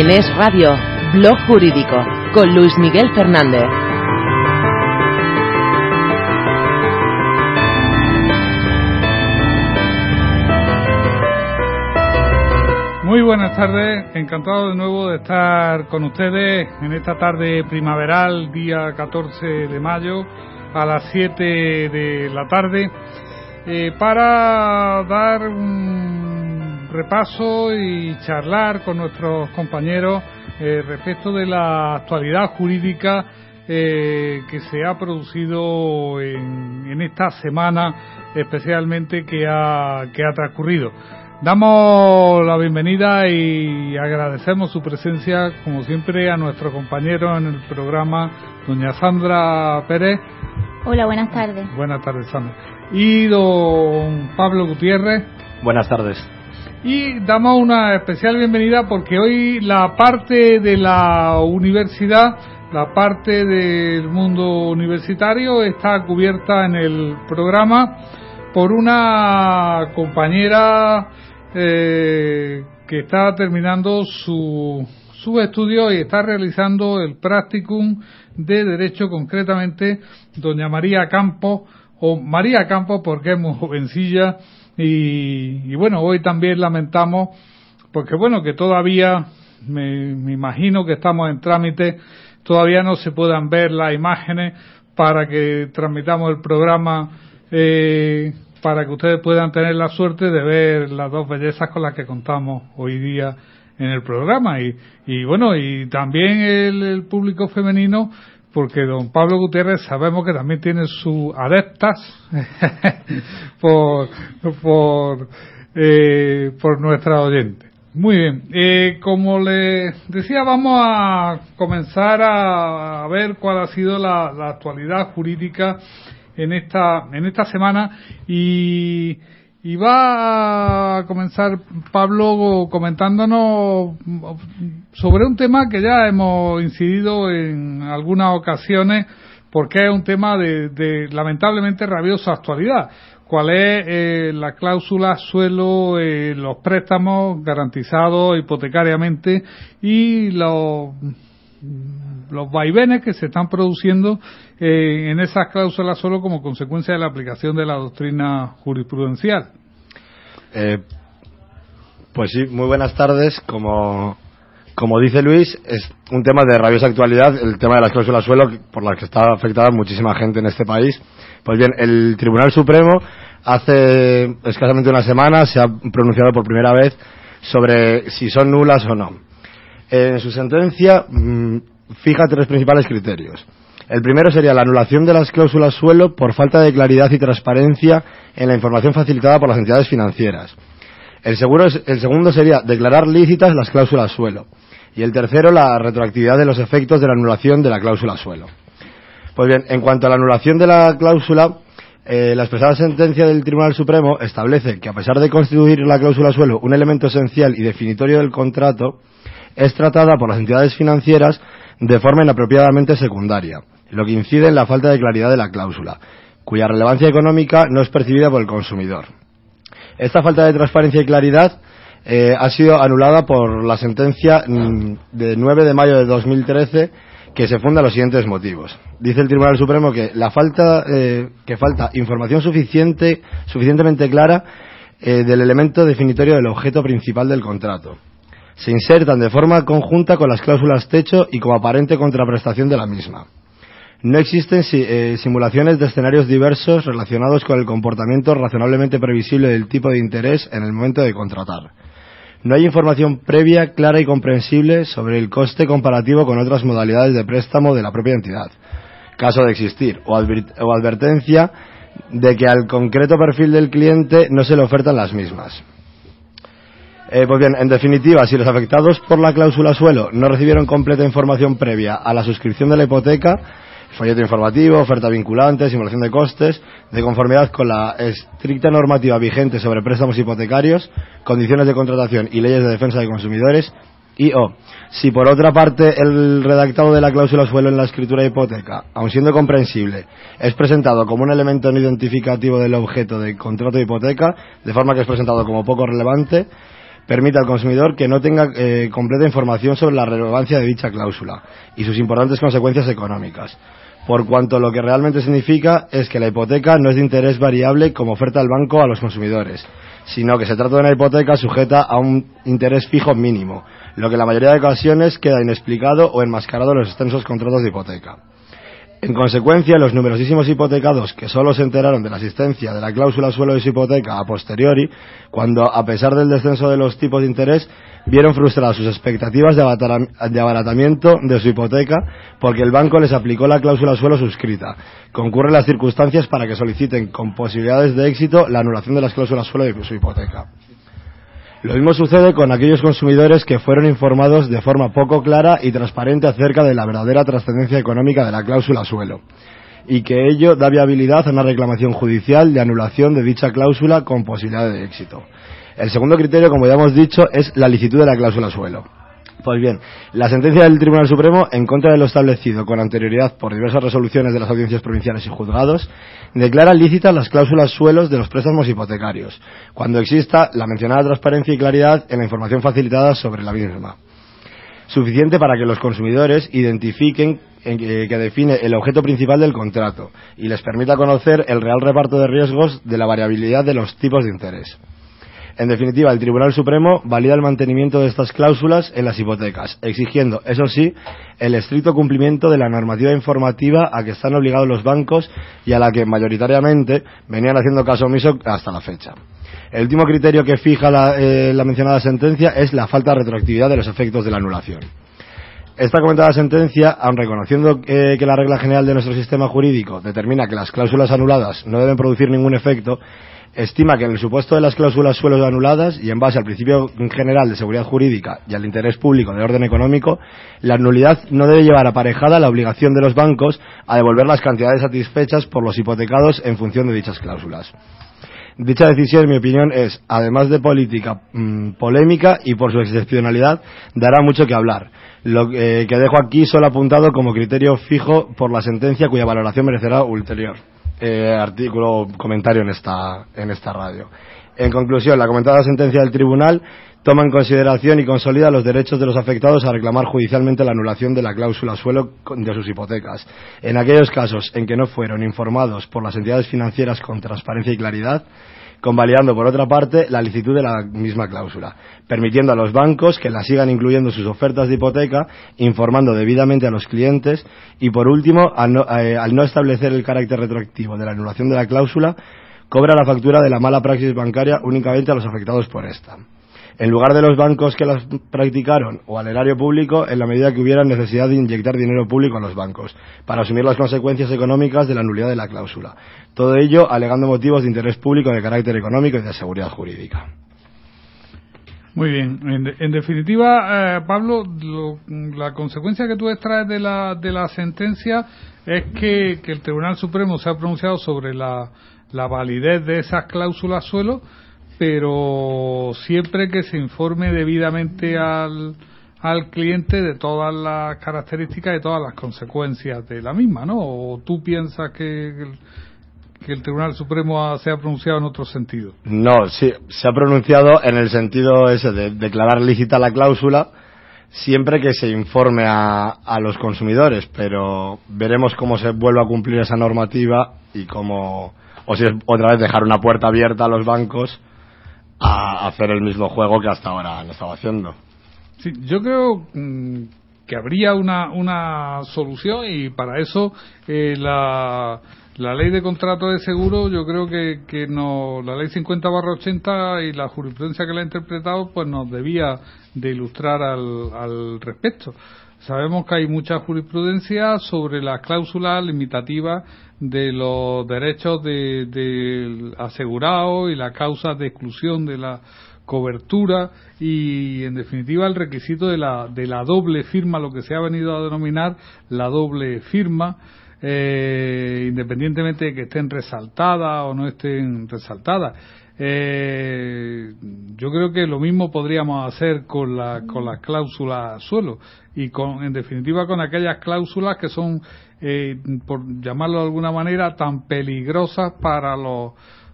En Es Radio, Blog Jurídico, con Luis Miguel Fernández. Muy buenas tardes, encantado de nuevo de estar con ustedes en esta tarde primaveral, día 14 de mayo, a las 7 de la tarde, eh, para dar un repaso y charlar con nuestros compañeros eh, respecto de la actualidad jurídica eh, que se ha producido en, en esta semana, especialmente que ha, que ha transcurrido. Damos la bienvenida y agradecemos su presencia, como siempre, a nuestro compañero en el programa, doña Sandra Pérez. Hola, buenas tardes. Buenas tardes, Sandra. Y don Pablo Gutiérrez. Buenas tardes. Y damos una especial bienvenida porque hoy la parte de la universidad, la parte del mundo universitario está cubierta en el programa por una compañera eh, que está terminando su, su estudio y está realizando el practicum de Derecho, concretamente doña María Campos, o María Campos porque es muy jovencilla y, y bueno, hoy también lamentamos porque bueno, que todavía me, me imagino que estamos en trámite, todavía no se puedan ver las imágenes para que transmitamos el programa eh, para que ustedes puedan tener la suerte de ver las dos bellezas con las que contamos hoy día en el programa. Y, y bueno y también el, el público femenino porque don Pablo Gutiérrez sabemos que también tiene sus adeptas por por eh, por nuestra oyente. Muy bien eh, como le decía vamos a comenzar a, a ver cuál ha sido la, la actualidad jurídica en esta en esta semana y y va a comenzar Pablo comentándonos sobre un tema que ya hemos incidido en algunas ocasiones porque es un tema de, de lamentablemente rabiosa actualidad. ¿Cuál es eh, la cláusula suelo, eh, los préstamos garantizados hipotecariamente y los los vaivenes que se están produciendo eh, en esas cláusulas solo como consecuencia de la aplicación de la doctrina jurisprudencial. Eh, pues sí, muy buenas tardes. Como, como dice Luis, es un tema de rabiosa actualidad, el tema de las cláusulas suelo, por las que está afectada muchísima gente en este país. Pues bien, el Tribunal Supremo hace escasamente una semana se ha pronunciado por primera vez sobre si son nulas o no. En su sentencia mmm, fija tres principales criterios. El primero sería la anulación de las cláusulas suelo por falta de claridad y transparencia en la información facilitada por las entidades financieras. El, segundo sería declarar lícitas las cláusulas suelo. Y el tercero, la retroactividad de los efectos de la anulación de la cláusula suelo. Pues bien, en cuanto a la anulación de la cláusula, eh, la expresada sentencia del Tribunal Supremo establece que, a pesar de constituir la cláusula suelo un elemento esencial y definitorio del contrato, es tratada por las entidades financieras de forma inapropiadamente secundaria, lo que incide en la falta de claridad de la cláusula, cuya relevancia económica no es percibida por el consumidor. Esta falta de transparencia y claridad eh, ha sido anulada por la sentencia mm, de 9 de mayo de 2013 que se funda en los siguientes motivos. Dice el Tribunal Supremo que la falta eh, que falta información suficiente suficientemente clara eh, del elemento definitorio del objeto principal del contrato. Se insertan de forma conjunta con las cláusulas techo y como aparente contraprestación de la misma. No existen eh, simulaciones de escenarios diversos relacionados con el comportamiento razonablemente previsible del tipo de interés en el momento de contratar. No hay información previa, clara y comprensible sobre el coste comparativo con otras modalidades de préstamo de la propia entidad, caso de existir, o, o advertencia de que al concreto perfil del cliente no se le ofertan las mismas. Eh, pues bien, en definitiva, si los afectados por la cláusula suelo no recibieron completa información previa a la suscripción de la hipoteca, folleto informativo, oferta vinculante, simulación de costes, de conformidad con la estricta normativa vigente sobre préstamos hipotecarios, condiciones de contratación y leyes de defensa de consumidores, y o, si por otra parte el redactado de la cláusula suelo en la escritura de hipoteca, aun siendo comprensible, es presentado como un elemento no identificativo del objeto del contrato de hipoteca, de forma que es presentado como poco relevante, permite al consumidor que no tenga eh, completa información sobre la relevancia de dicha cláusula y sus importantes consecuencias económicas, por cuanto lo que realmente significa es que la hipoteca no es de interés variable como oferta el banco a los consumidores, sino que se trata de una hipoteca sujeta a un interés fijo mínimo, lo que en la mayoría de ocasiones queda inexplicado o enmascarado en los extensos contratos de hipoteca. En consecuencia, los numerosísimos hipotecados que solo se enteraron de la existencia de la cláusula suelo de su hipoteca a posteriori, cuando, a pesar del descenso de los tipos de interés, vieron frustradas sus expectativas de, abaratamiento de su hipoteca porque el banco les aplicó la cláusula suelo suscrita. Concurren las circunstancias para que soliciten con posibilidades de éxito la anulación de las cláusulas suelo de su hipoteca. Lo mismo sucede con aquellos consumidores que fueron informados de forma poco clara y transparente acerca de la verdadera trascendencia económica de la cláusula suelo y que ello da viabilidad a una reclamación judicial de anulación de dicha cláusula con posibilidad de éxito. El segundo criterio, como ya hemos dicho, es la licitud de la cláusula suelo. Pues bien, la sentencia del Tribunal Supremo, en contra de lo establecido con anterioridad por diversas resoluciones de las audiencias provinciales y juzgados, declara lícitas las cláusulas suelos de los préstamos hipotecarios, cuando exista la mencionada transparencia y claridad en la información facilitada sobre la misma. Suficiente para que los consumidores identifiquen en que, que define el objeto principal del contrato y les permita conocer el real reparto de riesgos de la variabilidad de los tipos de interés. En definitiva, el Tribunal Supremo valida el mantenimiento de estas cláusulas en las hipotecas, exigiendo, eso sí, el estricto cumplimiento de la normativa informativa a que están obligados los bancos y a la que mayoritariamente venían haciendo caso omiso hasta la fecha. El último criterio que fija la, eh, mencionada sentencia es la falta de retroactividad de los efectos de la anulación. Esta comentada sentencia, aun reconociendo eh, que la regla general de nuestro sistema jurídico determina que las cláusulas anuladas no deben producir ningún efecto, estima que en el supuesto de las cláusulas suelos anuladas y en base al principio general de seguridad jurídica y al interés público de orden económico, la nulidad no debe llevar aparejada la obligación de los bancos a devolver las cantidades satisfechas por los hipotecados en función de dichas cláusulas. Dicha decisión, en mi opinión, es, además de política mm, polémica y por su excepcionalidad, dará mucho que hablar. Lo eh, que dejo aquí solo apuntado como criterio fijo por la sentencia cuya valoración merecerá ulterior eh, artículo comentario en esta, en esta radio. En conclusión, la comentada sentencia del tribunal toma en consideración y consolida los derechos de los afectados a reclamar judicialmente la anulación de la cláusula suelo de sus hipotecas. En aquellos casos en que no fueron informados por las entidades financieras con transparencia y claridad, convalidando por otra parte la licitud de la misma cláusula, permitiendo a los bancos que la sigan incluyendo en sus ofertas de hipoteca, informando debidamente a los clientes y por último, al no, eh, al no establecer el carácter retroactivo de la anulación de la cláusula, cobra la factura de la mala praxis bancaria únicamente a los afectados por esta. En lugar de los bancos que las practicaron o al erario público, en la medida que hubiera necesidad de inyectar dinero público a los bancos, para asumir las consecuencias económicas de la nulidad de la cláusula. Todo ello alegando motivos de interés público de carácter económico y de seguridad jurídica. Muy bien. En, de- en definitiva, eh, Pablo, lo- la consecuencia que tú extraes de la, de la sentencia es que, que el Tribunal Supremo se ha pronunciado sobre la, la validez de esas cláusulas suelo, pero siempre que se informe debidamente al, al cliente de todas las características y todas las consecuencias de la misma, ¿no? ¿O tú piensas que el, que el Tribunal Supremo ha- se ha pronunciado en otro sentido? No, sí, se ha pronunciado en el sentido ese de declarar lícita la cláusula, siempre que se informe a, a los consumidores, pero veremos cómo se vuelve a cumplir esa normativa y cómo, o si es otra vez dejar una puerta abierta a los bancos a hacer el mismo juego que hasta ahora han estado haciendo. Sí, yo creo mm, que habría una, una solución y para eso eh, la, la ley de contrato de seguro yo creo que, que no, la ley 50 barra 80 y la jurisprudencia que la ha interpretado pues nos debía de ilustrar al, al respecto. Sabemos que hay mucha jurisprudencia sobre las cláusulas limitativas de los derechos del de, asegurado y las causas de exclusión de la cobertura y en definitiva el requisito de la, de la doble firma, lo que se ha venido a denominar la doble firma, eh, independientemente de que estén resaltadas o no estén resaltadas. Eh, yo creo que lo mismo podríamos hacer con, la, con las cláusulas suelo y con, en definitiva con aquellas cláusulas que son, eh, por llamarlo de alguna manera, tan peligrosas para los,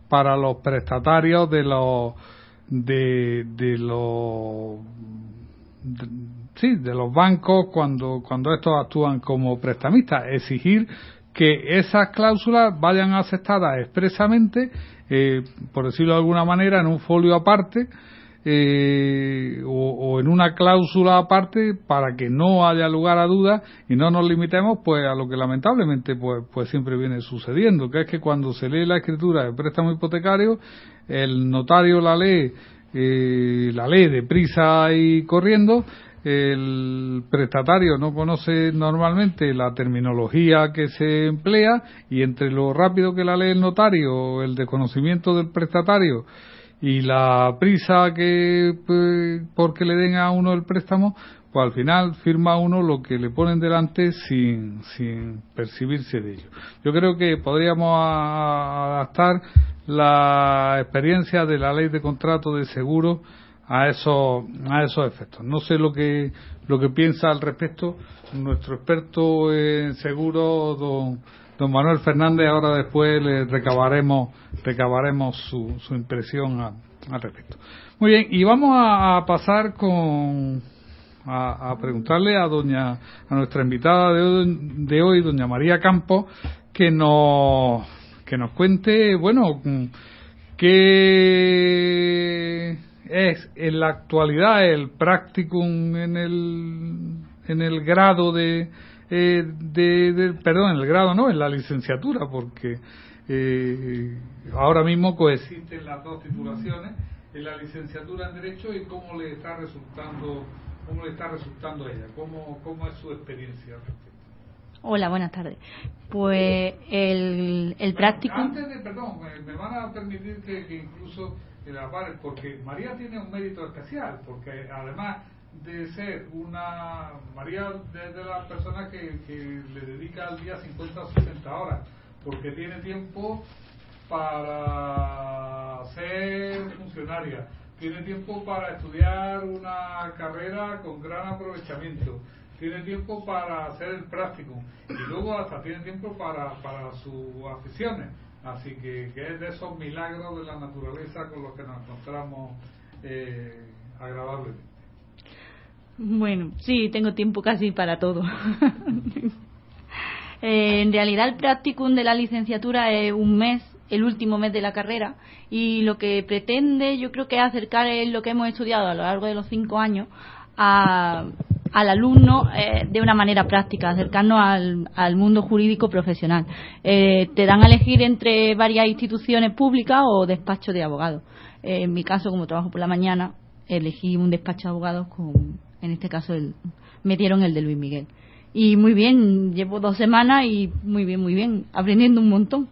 para los prestatarios de los, de, de los, sí, de los bancos cuando, cuando estos actúan como prestamistas. Exigir que esas cláusulas vayan aceptadas expresamente eh, por decirlo de alguna manera, en un folio aparte eh, o, en una cláusula aparte para que no haya lugar a dudas y no nos limitemos pues a lo que lamentablemente pues, pues siempre viene sucediendo, que es que cuando se lee la escritura de préstamo hipotecario, el notario la lee, eh, la lee deprisa y corriendo, el prestatario no conoce normalmente la terminología que se emplea y entre lo rápido que la lee el notario, el desconocimiento del prestatario y la prisa que pues, porque le den a uno el préstamo, pues al final firma uno lo que le ponen delante sin, sin percibirse de ello. Yo creo que podríamos adaptar la experiencia de la ley de contrato de seguro a esos a esos efectos. No sé lo que lo que piensa al respecto nuestro experto en seguro don don Manuel Fernández. Ahora después le recabaremos recabaremos su, su impresión al respecto. Muy bien y vamos a, a pasar con a, a, preguntarle a doña a nuestra invitada de hoy, de hoy doña María Campos que nos que nos cuente bueno qué es en la actualidad el practicum en el en el grado de, eh, de, de, perdón en el grado no en la licenciatura porque eh, ahora mismo coexisten las dos titulaciones en la licenciatura en derecho y cómo le está resultando cómo le está resultando a ella cómo cómo es su experiencia Hola, buenas tardes. Pues el, el práctico. Antes de, perdón, me, me van a permitir que, que incluso porque María tiene un mérito especial, porque además de ser una. María es de las personas que, le dedica al día 50 o 60 horas, porque tiene tiempo para ser funcionaria, tiene tiempo para estudiar una carrera con gran aprovechamiento, tiene tiempo para hacer el práctico y luego hasta tiene tiempo para, para sus aficiones. Así que, que, es de esos milagros de la naturaleza con los que nos encontramos eh, agradablemente. Bueno, sí, tengo tiempo casi para todo. eh, en realidad el practicum de la licenciatura es un mes, el último mes de la carrera, y lo que pretende yo creo que es acercar lo que hemos estudiado a lo largo de los cinco años a, al alumno eh, de una manera práctica, acercarnos al, mundo jurídico profesional. Eh, te dan a elegir entre varias instituciones públicas o despachos de abogados. Eh, en mi caso, como trabajo por la mañana, elegí un despacho de abogados con, en este caso, el, me dieron el de Luis Miguel. Y muy bien, llevo dos semanas y muy bien, muy bien, aprendiendo un montón.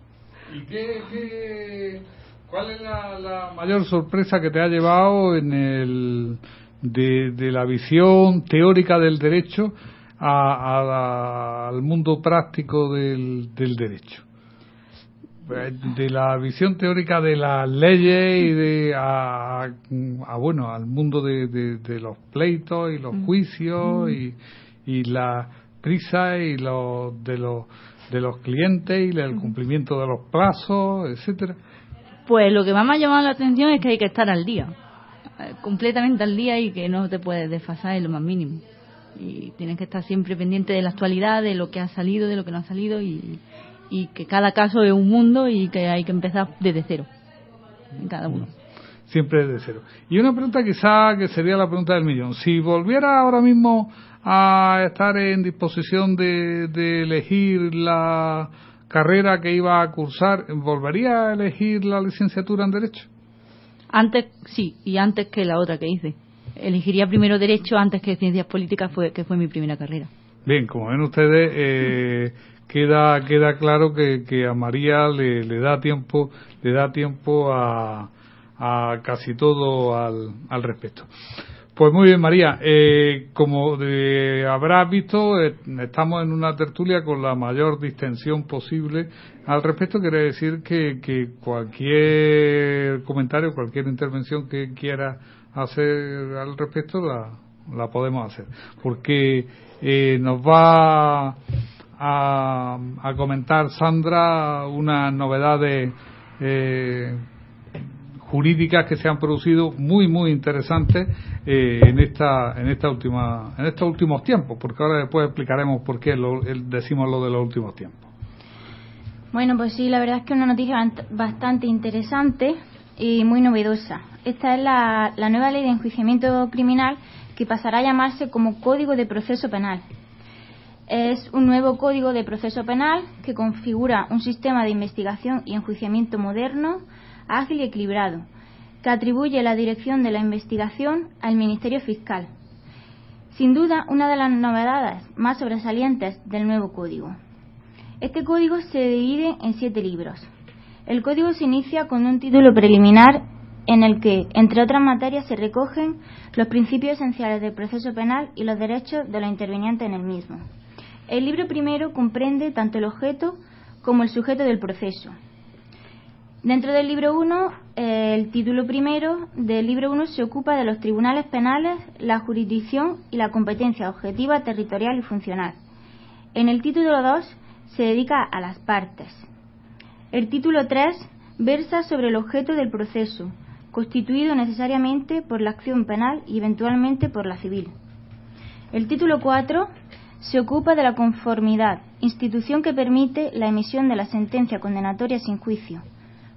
¿Y qué, qué cuál es la mayor sorpresa que te ha llevado en el de, de la visión teórica del derecho a, a, al mundo práctico del, del derecho. De la visión teórica de las leyes y de a, a bueno al mundo de, de, de, los pleitos y los juicios y, y la prisa y los de los de los clientes y el cumplimiento de los plazos etcétera. Pues lo que más me ha llamado la atención es que hay que estar al día completamente al día y que no te puedes desfasar en lo más mínimo. y tienen que estar siempre pendientes de la actualidad, de lo que ha salido, de lo que no ha salido y, y que cada caso es un mundo y que hay que empezar desde cero en cada uno. Siempre desde cero. Y una pregunta quizá que sería la pregunta del millón. Si volviera ahora mismo a estar en disposición de elegir la carrera que iba a cursar, ¿volvería a elegir la licenciatura en Derecho? Antes, sí, y antes que la otra que hice. Elegiría primero Derecho antes que Ciencias Políticas, fue, que fue mi primera carrera. Bien, como ven ustedes, eh, queda queda claro que, que a María le, le da tiempo le da tiempo a, a casi todo al, al respecto. Pues muy bien, María. Eh, como de- habrás visto, eh, estamos en una tertulia con la mayor distensión posible al respecto. Quiere decir que, que cualquier comentario, cualquier intervención que quiera hacer al respecto la, la podemos hacer. Porque eh, nos va a, a comentar Sandra unas novedades eh, jurídicas que se han producido muy muy interesantes eh, en esta en esta última en estos últimos tiempos porque ahora después explicaremos por qué lo- decimos lo de los últimos tiempos Bueno, pues sí, la verdad es que una noticia bastante interesante y muy novedosa. Esta es la nueva ley de enjuiciamiento criminal que pasará a llamarse como Código de Proceso Penal. Es un nuevo código de proceso penal que configura un sistema de investigación y enjuiciamiento moderno, ágil y equilibrado, que atribuye la dirección de la investigación al Ministerio Fiscal. Sin duda, una de las novedades más sobresalientes del nuevo código. Este código se divide en siete libros. El código se inicia con un título preliminar en el que, entre otras materias, se recogen los principios esenciales del proceso penal y los derechos de los intervinientes en el mismo. El libro primero comprende tanto el objeto como el sujeto del proceso. Dentro del libro 1, el título primero del libro 1 se ocupa de los tribunales penales, la jurisdicción y la competencia objetiva, territorial y funcional. En el título 2 se dedica a las partes. El título 3 versa sobre el objeto del proceso, constituido necesariamente por la acción penal y eventualmente por la civil. El título 4 se ocupa de la conformidad, institución que permite la emisión de la sentencia condenatoria sin juicio,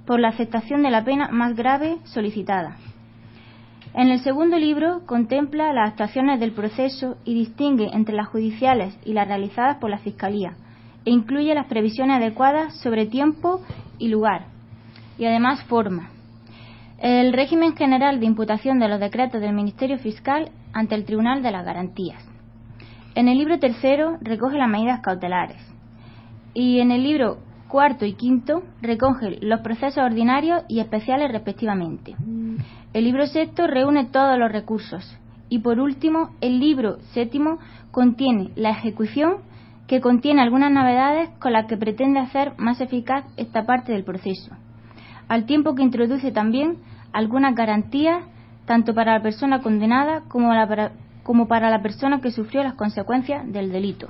por la aceptación de la pena más grave solicitada. En el segundo libro contempla las actuaciones del proceso y distingue entre las judiciales y las realizadas por la Fiscalía, e incluye las previsiones adecuadas sobre tiempo y lugar, y además forma. El régimen general de imputación de los decretos del Ministerio Fiscal ante el Tribunal de las Garantías. En el libro tercero recoge las medidas cautelares. Y en el libro cuarto y quinto recoge los procesos ordinarios y especiales respectivamente. El libro sexto reúne todos los recursos. Y por último, el libro séptimo contiene la ejecución que contiene algunas novedades con las que pretende hacer más eficaz esta parte del proceso, al tiempo que introduce también algunas garantías tanto para la persona condenada como, la como para la persona que sufrió las consecuencias del delito.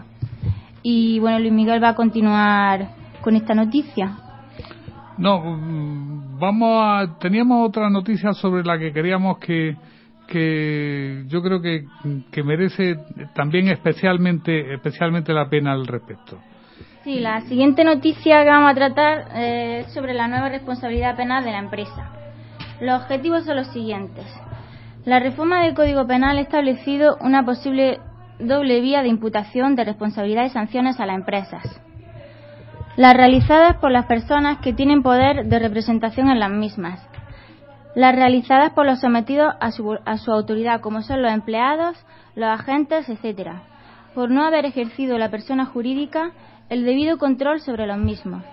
Y bueno, Luis Miguel va a continuar con esta noticia. no mm, vamos a teníamos otra noticia sobre la que queríamos que que yo creo que, que merece también especialmente especialmente la pena al respecto Sí, la siguiente noticia que vamos a tratar eh, es sobre la nueva responsabilidad penal de la empresa. Los objetivos son los siguientes. La reforma del Código Penal ha establecido una posible doble vía de imputación de responsabilidad y sanciones a las empresas. Las realizadas por las personas que tienen poder de representación en las mismas. Las realizadas por los sometidos a su, a su autoridad, como son los empleados, los agentes, etcétera, por no haber ejercido la persona jurídica el debido control sobre los mismos.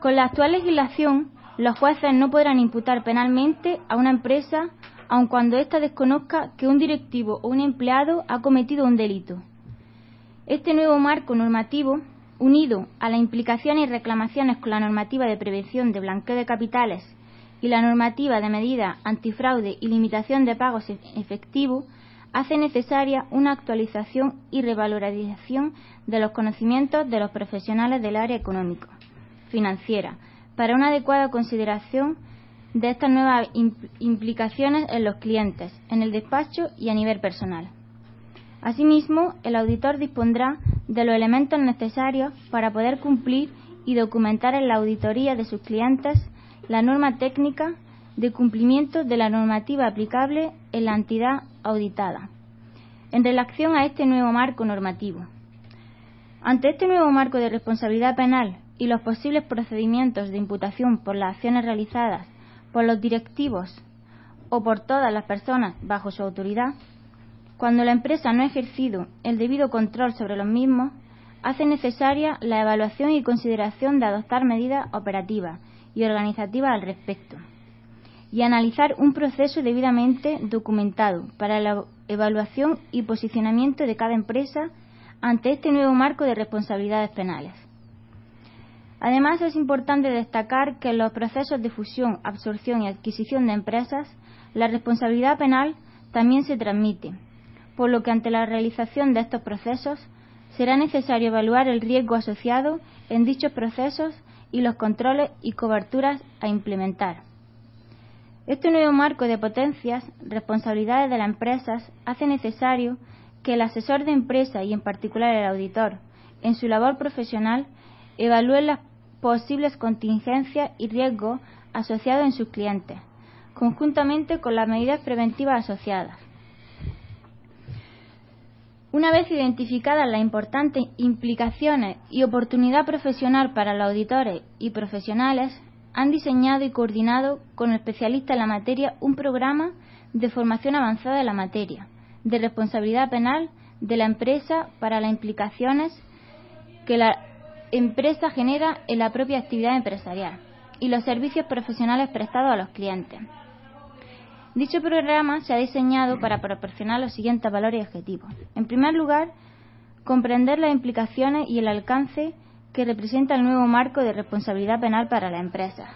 Con la actual legislación, los jueces no podrán imputar penalmente a una empresa aun cuando ésta desconozca que un directivo o un empleado ha cometido un delito. Este nuevo marco normativo, unido a las implicaciones y reclamaciones con la normativa de prevención de blanqueo de capitales y la normativa de medida antifraude y limitación de pagos e- efectivos, hace necesaria una actualización y revalorización de los conocimientos de los profesionales del área económico, financiera, para una adecuada consideración de estas nuevas im- implicaciones en los clientes, en el despacho y a nivel personal. Asimismo, el auditor dispondrá de los elementos necesarios para poder cumplir y documentar en la auditoría de sus clientes la norma técnica de cumplimiento de la normativa aplicable en la entidad auditada en relación a este nuevo marco normativo. Ante este nuevo marco de responsabilidad penal y los posibles procedimientos de imputación por las acciones realizadas por los directivos o por todas las personas bajo su autoridad, cuando la empresa no ha ejercido el debido control sobre los mismos, hace necesaria la evaluación y consideración de adoptar medidas operativas y organizativas al respecto y analizar un proceso debidamente documentado para la evaluación y posicionamiento de cada empresa ante este nuevo marco de responsabilidades penales. Además, es importante destacar que en los procesos de fusión, absorción y adquisición de empresas, la responsabilidad penal también se transmite, por lo que ante la realización de estos procesos será necesario evaluar el riesgo asociado en dichos procesos y los controles y coberturas a implementar. Este nuevo marco de potencias, responsabilidades de las empresas, hace necesario que el asesor de empresa y en particular el auditor, en su labor profesional, evalúe las posibles contingencias y riesgos asociados en sus clientes, conjuntamente con las medidas preventivas asociadas. Una vez identificadas las importantes implicaciones y oportunidad profesional para los auditores y profesionales, han diseñado y coordinado con especialistas en la materia un programa de formación avanzada en la materia, de responsabilidad penal de la empresa para las implicaciones que la empresa genera en la propia actividad empresarial y los servicios profesionales prestados a los clientes. Dicho programa se ha diseñado para proporcionar los siguientes valores y objetivos. En primer lugar, comprender las implicaciones y el alcance que representa el nuevo marco de responsabilidad penal para la empresa,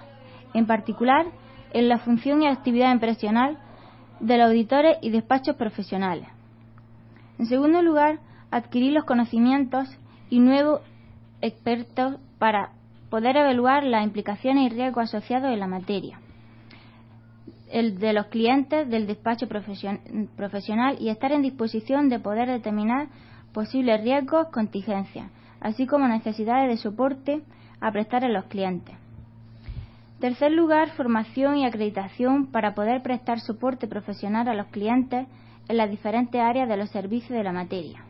en particular en la función y actividad empresarial de los auditores y despachos profesionales. En segundo lugar, adquirir los conocimientos y nuevos expertos para poder evaluar las implicaciones y riesgos asociados en la materia, el de los clientes del despacho profesional y estar en disposición de poder determinar posibles riesgos, contingencias, así como necesidades de soporte a prestar a los clientes. Tercer lugar, formación y acreditación para poder prestar soporte profesional a los clientes en las diferentes áreas de los servicios de la materia.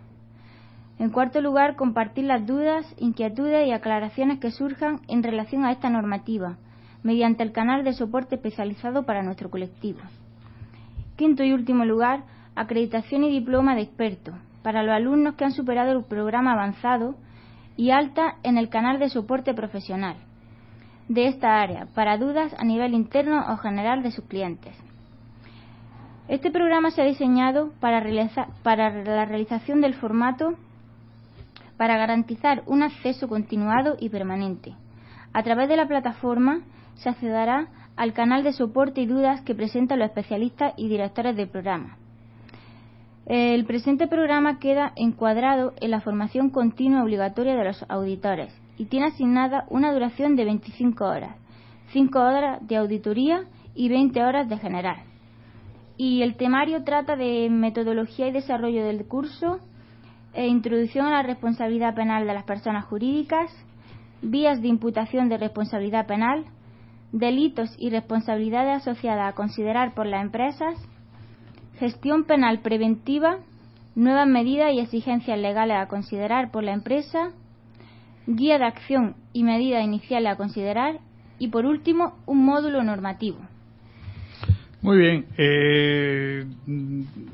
En cuarto lugar, compartir las dudas, inquietudes y aclaraciones que surjan en relación a esta normativa, mediante el canal de soporte especializado para nuestro colectivo. Quinto y último lugar, acreditación y diploma de experto para los alumnos que han superado el programa avanzado y alta en el canal de soporte profesional de esta área para dudas a nivel interno o general de sus clientes. Este programa se ha diseñado para, para la realización del formato para garantizar un acceso continuado y permanente. A través de la plataforma se accederá al canal de soporte y dudas que presentan los especialistas y directores del programa. El presente programa queda encuadrado en la formación continua obligatoria de los auditores y tiene asignada una duración de 25 horas, 5 horas de auditoría y 20 horas de general. Y el temario trata de metodología y desarrollo del curso, e introducción a la responsabilidad penal de las personas jurídicas, vías de imputación de responsabilidad penal, delitos y responsabilidades asociadas a considerar por las empresas, Gestión penal preventiva, nuevas medidas y exigencias legales a considerar por la empresa, guía de acción y medidas iniciales a considerar y, por último, un módulo normativo. Muy bien. Eh,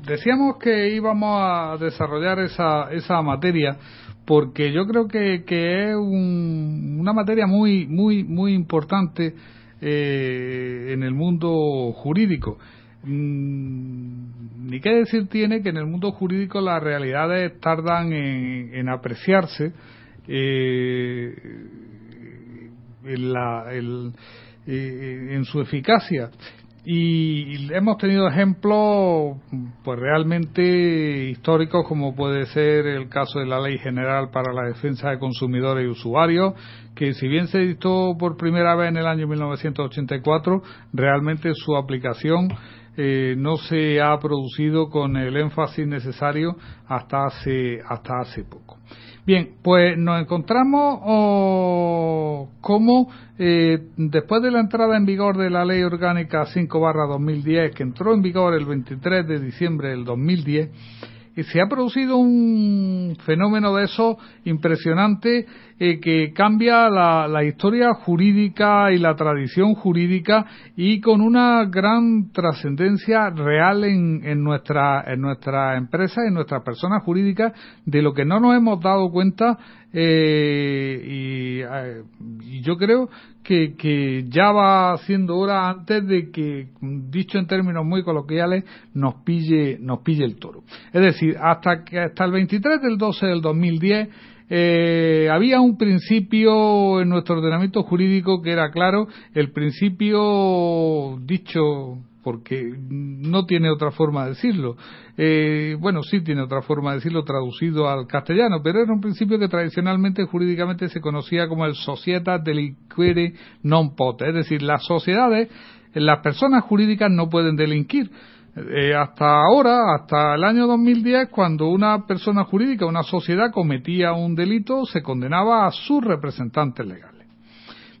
decíamos que íbamos a desarrollar esa, esa materia porque yo creo que, que es una materia muy, muy, muy importante eh, en el mundo jurídico. Mm, ni qué decir tiene que en el mundo jurídico las realidades tardan en, apreciarse eh, en, la, eh, en su eficacia y hemos tenido ejemplos pues realmente históricos como puede ser el caso de la Ley General para la Defensa de Consumidores y Usuarios que si bien se dictó por primera vez en el año 1984 realmente su aplicación eh, no se ha producido con el énfasis necesario hasta hace hasta hace poco Bien, pues nos encontramos oh, como eh, después de la entrada en vigor de la Ley Orgánica 5 barra 2010, que entró en vigor el 23 de diciembre del 2010, y se ha producido un fenómeno de eso impresionante eh, que cambia la, la, historia jurídica y la tradición jurídica y con una gran trascendencia real en, en, nuestra en nuestra empresa, en nuestras personas jurídicas, de lo que no nos hemos dado cuenta eh, y, eh, y, yo creo que, que, ya va siendo hora antes de que, dicho en términos muy coloquiales, nos pille, nos pille el toro. Es decir, hasta que hasta el 23 del 12 del 2010 eh, había un principio en nuestro ordenamiento jurídico que era claro, el principio dicho porque no tiene otra forma de decirlo. Eh, bueno, sí tiene otra forma de decirlo traducido al castellano, pero era un principio que tradicionalmente jurídicamente se conocía como el societas delinquere non pot, es decir, las sociedades, las personas jurídicas no pueden delinquir. Eh, hasta ahora, hasta el año 2010, cuando una persona jurídica, una sociedad cometía un delito, se condenaba a sus representantes legales.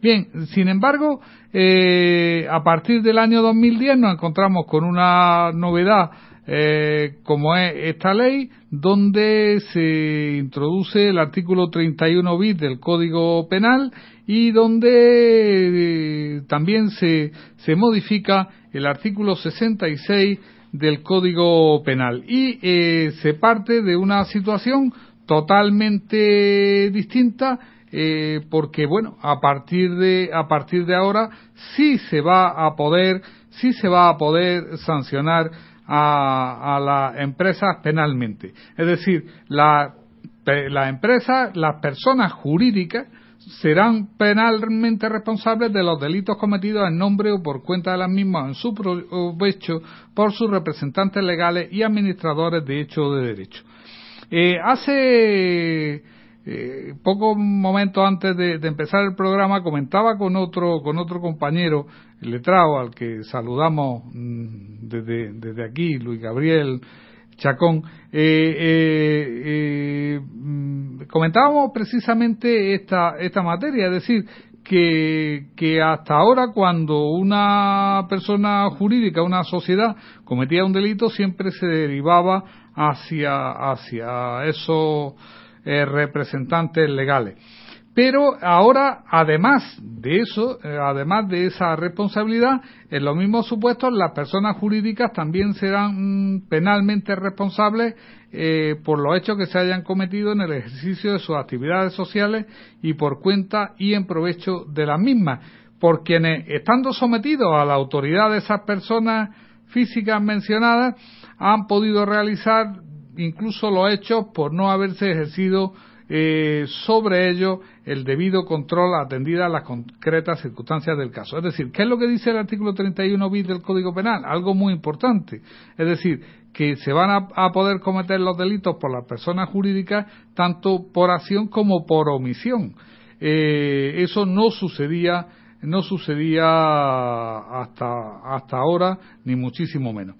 Bien, sin embargo, eh, a partir del año 2010 nos encontramos con una novedad eh, como es esta ley, donde se introduce el artículo 31 bis del Código Penal y donde eh, también se, se modifica el artículo 66 del Código Penal. Y eh, se parte de una situación totalmente distinta eh, porque bueno a partir de a partir de ahora sí se va a poder sí se va a poder sancionar a, a las empresas penalmente es decir la la empresa las personas jurídicas serán penalmente responsables de los delitos cometidos en nombre o por cuenta de las mismas en su provecho por sus representantes legales y administradores de hecho o de derecho. Eh, hace eh, pocos momentos antes de, empezar el programa comentaba con otro con otro compañero letrado al que saludamos mm, desde, desde aquí Luis Gabriel Chacón. Eh, eh, eh, mm, comentábamos precisamente esta esta materia es decir que, que hasta ahora cuando una persona jurídica, una sociedad cometía un delito siempre se derivaba hacia hacia eso eh, representantes legales. Pero ahora, además de eso, eh, además de esa responsabilidad, en los mismos supuestos, las personas jurídicas también serán mm, penalmente responsables eh, por los hechos que se hayan cometido en el ejercicio de sus actividades sociales y por cuenta y en provecho de las mismas, por quienes, estando sometidos a la autoridad de esas personas físicas mencionadas, han podido realizar incluso los hechos por no haberse ejercido eh, sobre ello el debido control atendida a las concretas circunstancias del caso. Es decir, ¿qué es lo que dice el artículo 31 bis del Código Penal? Algo muy importante. Es decir, que se van a, a poder cometer los delitos por las personas jurídicas tanto por acción como por omisión. Eh, eso no sucedía no sucedía hasta hasta ahora ni muchísimo menos.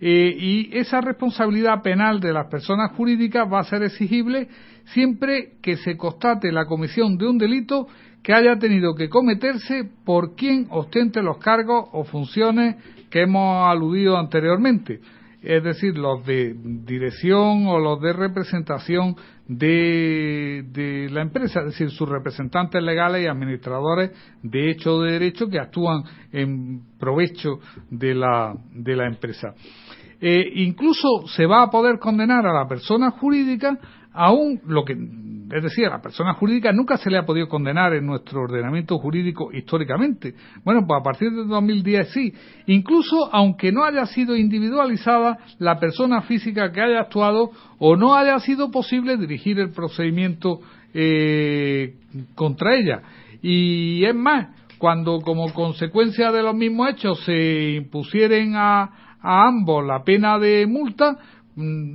Eh, y esa responsabilidad penal de las personas jurídicas va a ser exigible siempre que se constate la comisión de un delito que haya tenido que cometerse por quien ostente los cargos o funciones que hemos aludido anteriormente, es decir, los de dirección o los de representación de, de la empresa, es decir, sus representantes legales y administradores de hecho o de derecho que actúan en provecho de la, de la empresa. Eh, incluso se va a poder condenar a la persona jurídica aún lo que es decir, a la persona jurídica nunca se le ha podido condenar en nuestro ordenamiento jurídico históricamente. Bueno, pues a partir de 2010 sí. Incluso aunque no haya sido individualizada la persona física que haya actuado o no haya sido posible dirigir el procedimiento eh, contra ella. Y es más, cuando como consecuencia de los mismos hechos se impusieren a, a ambos la pena de multa,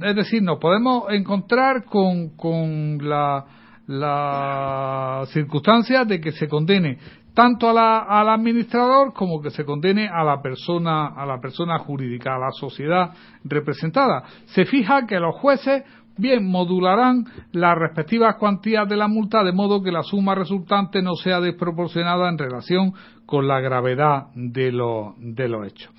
es decir, nos podemos encontrar con, con la, la circunstancia de que se condene tanto a la, al administrador como que se condene a la persona a la persona jurídica a la sociedad representada. Se fija que los jueces bien modularán las respectivas cuantías de la multa de modo que la suma resultante no sea desproporcionada en relación con la gravedad de, lo, de los hechos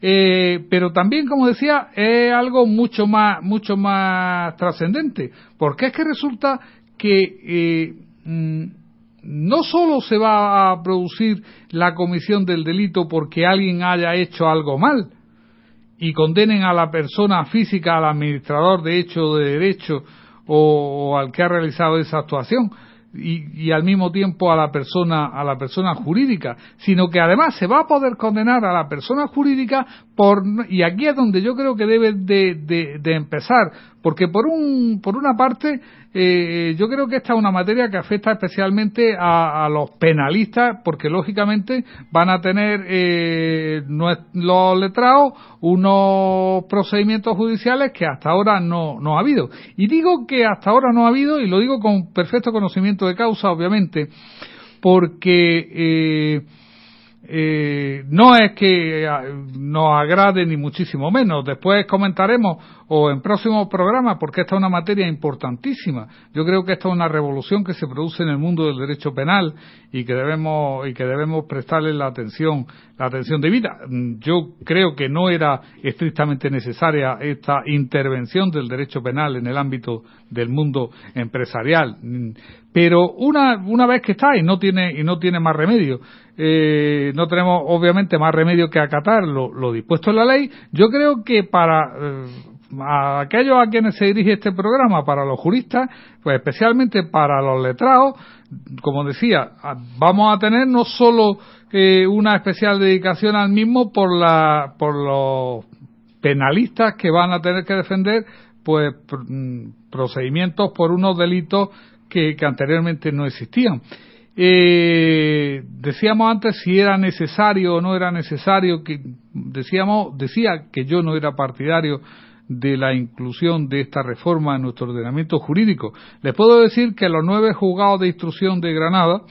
eh, pero también, como decía, es algo mucho más, mucho más trascendente, porque es que resulta que eh, mm, no solo se va a producir la comisión del delito porque alguien haya hecho algo mal y condenen a la persona física, al administrador de hecho de derecho o, o al que ha realizado esa actuación, y, y, al mismo tiempo a la persona a la persona jurídica, sino que además se va a poder condenar a la persona jurídica por y aquí es donde yo creo que debe de, empezar, porque por un por una parte eh, yo creo que esta es una materia que afecta especialmente a, a los penalistas, porque lógicamente van a tener eh, los letrados unos procedimientos judiciales que hasta ahora no, no ha habido. Y digo que hasta ahora no ha habido, y lo digo con perfecto conocimiento de causa, obviamente, porque eh, eh, no es que eh, nos agrade ni muchísimo menos. Después comentaremos o en próximos programas porque esta es una materia importantísima. Yo creo que esta es una revolución que se produce en el mundo del derecho penal y que debemos y que debemos prestarle la atención la atención debida. Yo creo que no era estrictamente necesaria esta intervención del derecho penal en el ámbito del mundo empresarial, pero una una vez que está y no tiene y no tiene más remedio eh, no tenemos obviamente más remedio que acatar lo, dispuesto en la ley. Yo creo que para eh, aquellos a quienes se dirige este programa, para los juristas, pues especialmente para los letrados, como decía, vamos a tener no solo eh, una especial dedicación al mismo por la por los penalistas que van a tener que defender pues mm, procedimientos por unos delitos que, que anteriormente no existían. Eh, decíamos antes si era necesario o no era necesario, que decíamos, decía que yo no era partidario de la inclusión de esta reforma en nuestro ordenamiento jurídico. Les puedo decir que los nueve juzgados de instrucción de Granada,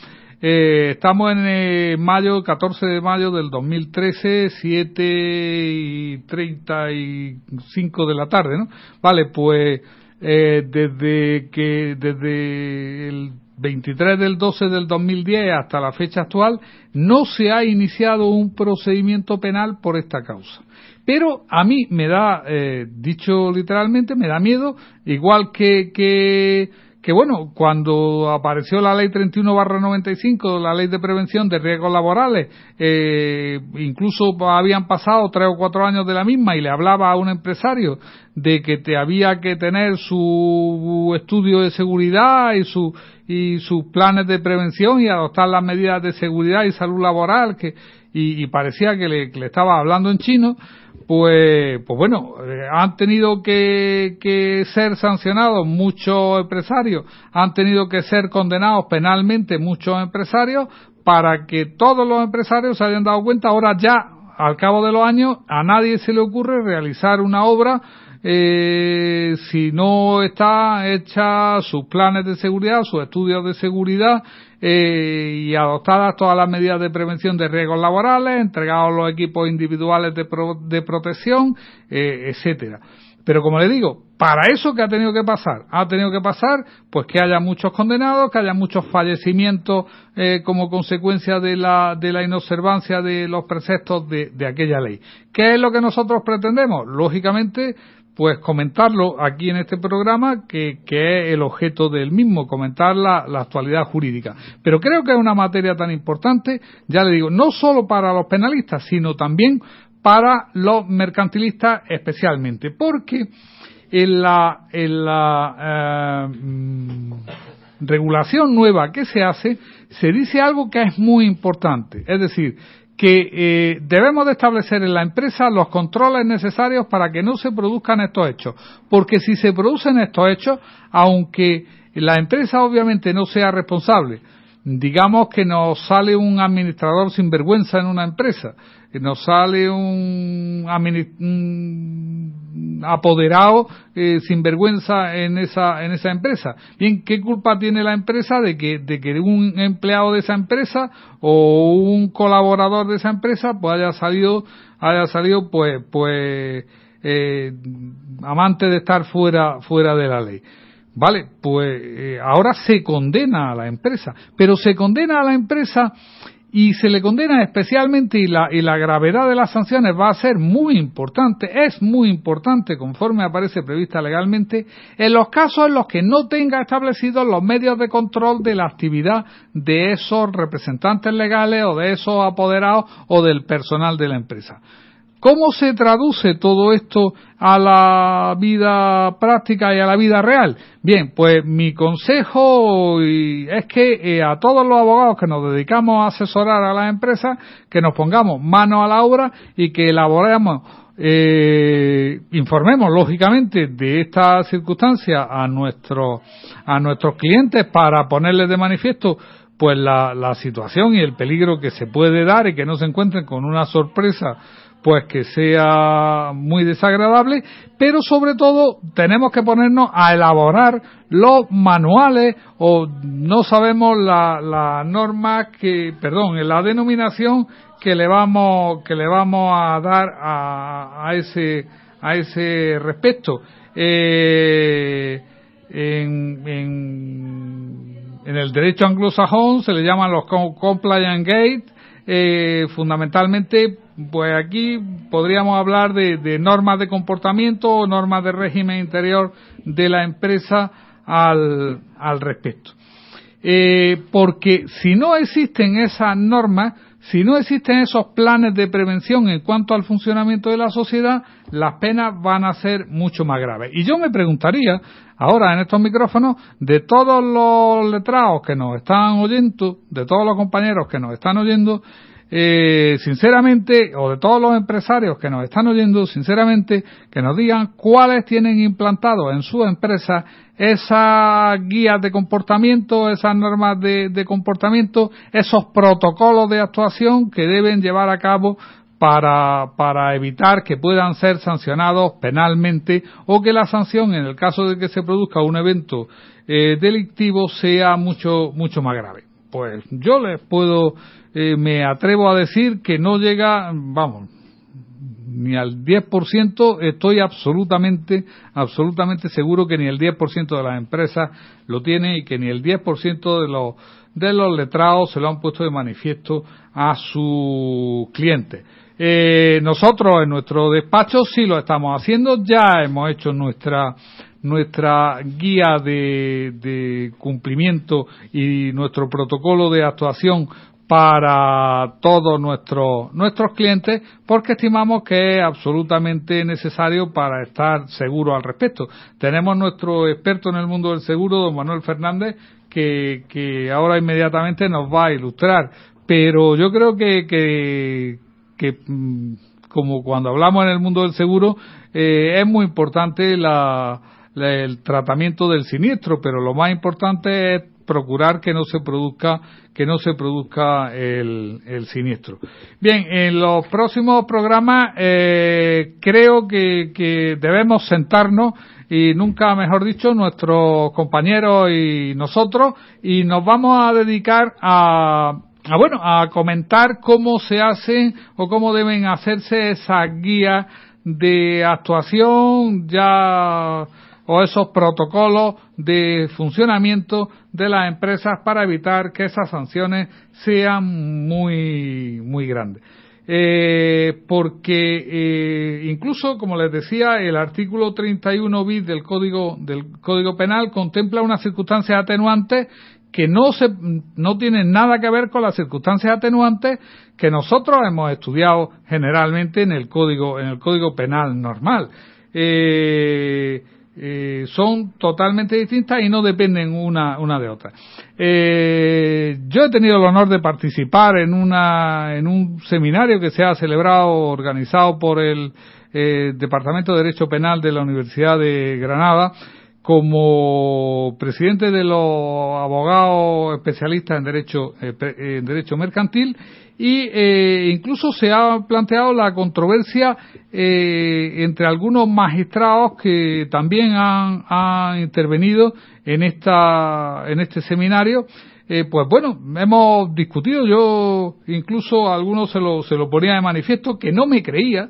eh, estamos en eh, mayo, 14 de mayo del 2013, 7 y 35 de la tarde, ¿no? Vale, pues eh, desde que, desde el 23 del 12 del 2010 hasta la fecha actual, no se ha iniciado un procedimiento penal por esta causa. Pero a mí me da, eh, dicho literalmente, me da miedo, igual que, que que bueno, cuando apareció la ley 31 barra 95, la ley de prevención de riesgos laborales, eh, incluso habían pasado tres o cuatro años de la misma y le hablaba a un empresario de que te había que tener su estudio de seguridad y su y sus planes de prevención y adoptar las medidas de seguridad y salud laboral que y, y parecía que le, que le estaba hablando en chino pues, pues bueno, eh, han tenido que, que, ser sancionados muchos empresarios, han tenido que ser condenados penalmente muchos empresarios para que todos los empresarios se hayan dado cuenta. Ahora ya, al cabo de los años, a nadie se le ocurre realizar una obra eh, si no está hecha sus planes de seguridad, sus estudios de seguridad eh, y adoptadas todas las medidas de prevención de riesgos laborales, entregados los equipos individuales de, pro, de protección, eh, etcétera. Pero como le digo, para eso que ha tenido que pasar, ha tenido que pasar, pues que haya muchos condenados, que haya muchos fallecimientos eh, como consecuencia de la, de la inobservancia de los preceptos de, de aquella ley. ¿Qué es lo que nosotros pretendemos? Lógicamente, pues comentarlo aquí en este programa, que, que es el objeto del mismo, comentar la, la, actualidad jurídica. Pero creo que es una materia tan importante, ya le digo, no solo para los penalistas, sino también para los mercantilistas especialmente, porque en la, en la eh, regulación nueva que se hace, se dice algo que es muy importante, es decir, que eh, debemos de establecer en la empresa los controles necesarios para que no se produzcan estos hechos. Porque si se producen estos hechos, aunque la empresa obviamente no sea responsable digamos que nos sale un administrador sin vergüenza en una empresa, que nos sale un, apoderado eh, sin vergüenza en esa en esa empresa. Bien, ¿qué culpa tiene la empresa de que de que un empleado de esa empresa o un colaborador de esa empresa pues haya salido haya salido pues pues eh, amante de estar fuera fuera de la ley? Vale, pues eh, ahora se condena a la empresa, pero se condena a la empresa y se le condena especialmente y la, y la gravedad de las sanciones va a ser muy importante, es muy importante conforme aparece prevista legalmente, en los casos en los que no tenga establecidos los medios de control de la actividad de esos representantes legales o de esos apoderados o del personal de la empresa. ¿Cómo se traduce todo esto a la vida práctica y a la vida real? Bien, pues mi consejo es que eh, a todos los abogados que nos dedicamos a asesorar a las empresas, que nos pongamos manos a la obra y que elaboremos, eh, informemos lógicamente de esta circunstancia a nuestros a nuestros clientes para ponerles de manifiesto pues la, la situación y el peligro que se puede dar y que no se encuentren con una sorpresa pues que sea muy desagradable, pero sobre todo tenemos que ponernos a elaborar los manuales o no sabemos la, la norma que, perdón, la denominación que le vamos que le vamos a dar a, a ese a ese respecto. Eh, en, en, el derecho anglosajón se le llaman los com- compliance gate eh, fundamentalmente, pues aquí podríamos hablar de, normas de comportamiento o normas de régimen interior de la empresa al, al respecto. Eh, porque si no existen esas normas, si no existen esos planes de prevención en cuanto al funcionamiento de la sociedad, las penas van a ser mucho más graves. Y yo me preguntaría, ahora en estos micrófonos, de todos los letrados que nos están oyendo, de todos los compañeros que nos están oyendo, eh, sinceramente, o de todos los empresarios que nos están oyendo, sinceramente, que nos digan cuáles tienen implantados en su empresa esas guías de comportamiento, esas normas de, de comportamiento, esos protocolos de actuación que deben llevar a cabo para, para evitar que puedan ser sancionados penalmente o que la sanción, en el caso de que se produzca un evento eh, delictivo, sea mucho, mucho más grave. Pues yo les puedo, eh, me atrevo a decir que no llega, vamos, ni al 10%, estoy absolutamente, absolutamente seguro que ni el 10% de las empresas lo tiene y que ni el 10% de los, de los letrados se lo han puesto de manifiesto a sus clientes. Eh, nosotros en nuestro despacho sí lo estamos haciendo, ya hemos hecho nuestra nuestra guía de, de cumplimiento y nuestro protocolo de actuación para todos nuestros nuestros clientes porque estimamos que es absolutamente necesario para estar seguros al respecto. Tenemos nuestro experto en el mundo del seguro, don Manuel Fernández, que, que ahora inmediatamente nos va a ilustrar. Pero yo creo que, que, que mm, como cuando hablamos en el mundo del seguro, eh, es muy importante la, la- el tratamiento del siniestro, pero lo más importante es procurar que no se produzca que no se produzca el, el siniestro. Bien, en los próximos programas eh, creo que, que debemos sentarnos y nunca mejor dicho nuestros compañeros y nosotros y nos vamos a dedicar a a bueno, a comentar cómo se hacen o cómo deben hacerse esas guías de actuación ya o esos protocolos de funcionamiento de las empresas para evitar que esas sanciones sean muy muy grandes. Eh, porque eh, incluso, como les decía, el artículo 31 bis del Código del Código Penal contempla unas circunstancias atenuantes que no se no tienen nada que ver con las circunstancias atenuantes que nosotros hemos estudiado generalmente en el código en el código penal normal eh, eh, son totalmente distintas y no dependen una una de otra. Eh, yo he tenido el honor de participar en una en un seminario que se ha celebrado organizado por el eh, departamento de derecho penal de la Universidad de Granada como presidente de los abogados especialistas en derecho, eh, en derecho mercantil y eh, incluso se ha planteado la controversia eh, entre algunos magistrados que también han, han intervenido en esta en este seminario. Pues bueno hemos discutido. Yo incluso algunos se lo se lo ponía de manifiesto que no me creía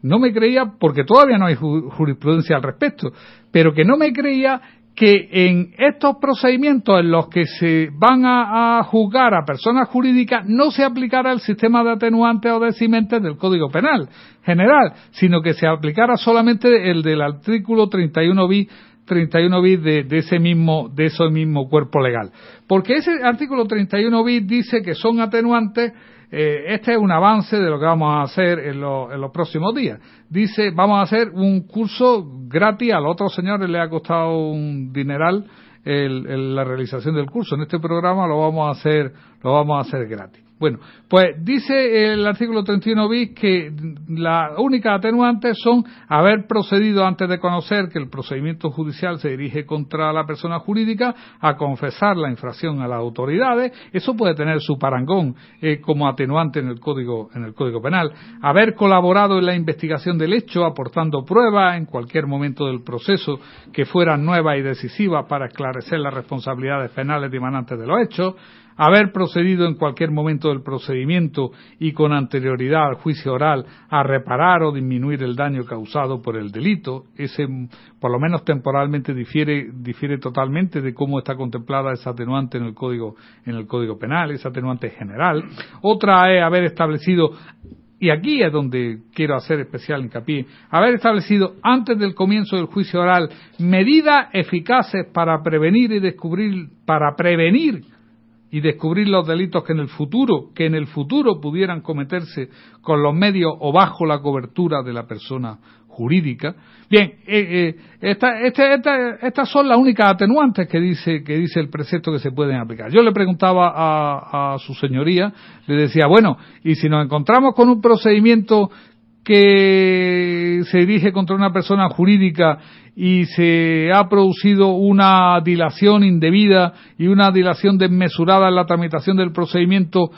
no me creía porque todavía no hay jurisprudencia al respecto pero que no me creía que en estos procedimientos en los que se van a, juzgar a personas jurídicas no se aplicara el sistema de atenuantes o decimentes del Código Penal general, sino que se aplicara solamente el del artículo 31 bis 31 bis de, de, ese mismo de ese mismo cuerpo legal. Porque ese artículo 31 bis dice que son atenuantes eh, este es un avance de lo que vamos a hacer en, los próximos días. Dice, vamos a hacer un curso gratis, a los otros señores le ha costado un dineral la realización del curso. En este programa lo vamos a hacer, lo vamos a hacer gratis. Bueno, pues dice el artículo 31 bis que la única atenuante son haber procedido antes de conocer que el procedimiento judicial se dirige contra la persona jurídica a confesar la infracción a las autoridades. Eso puede tener su parangón eh, como atenuante en el código en el código penal. Haber colaborado en la investigación del hecho, aportando pruebas en cualquier momento del proceso que fueran nuevas y decisivas para esclarecer las responsabilidades penales dimanantes de los hechos haber procedido en cualquier momento del procedimiento y con anterioridad al juicio oral a reparar o disminuir el daño causado por el delito, ese por lo menos temporalmente difiere, difiere totalmente de cómo está contemplada esa atenuante en el código, en el código penal, esa atenuante general. Otra es haber establecido y aquí es donde quiero hacer especial hincapié, haber establecido antes del comienzo del juicio oral medidas eficaces para prevenir y descubrir, para prevenir y descubrir los delitos que en el futuro, que en el futuro pudieran cometerse con los medios o bajo la cobertura de la persona jurídica. Bien, eh, eh, estas son las únicas atenuantes que dice, que dice el precepto que se pueden aplicar. Yo le preguntaba a, a su señoría, le decía, bueno, y si nos encontramos con un procedimiento que se dirige contra una persona jurídica y se ha producido una dilación indebida y una dilación desmesurada en la tramitación del procedimiento,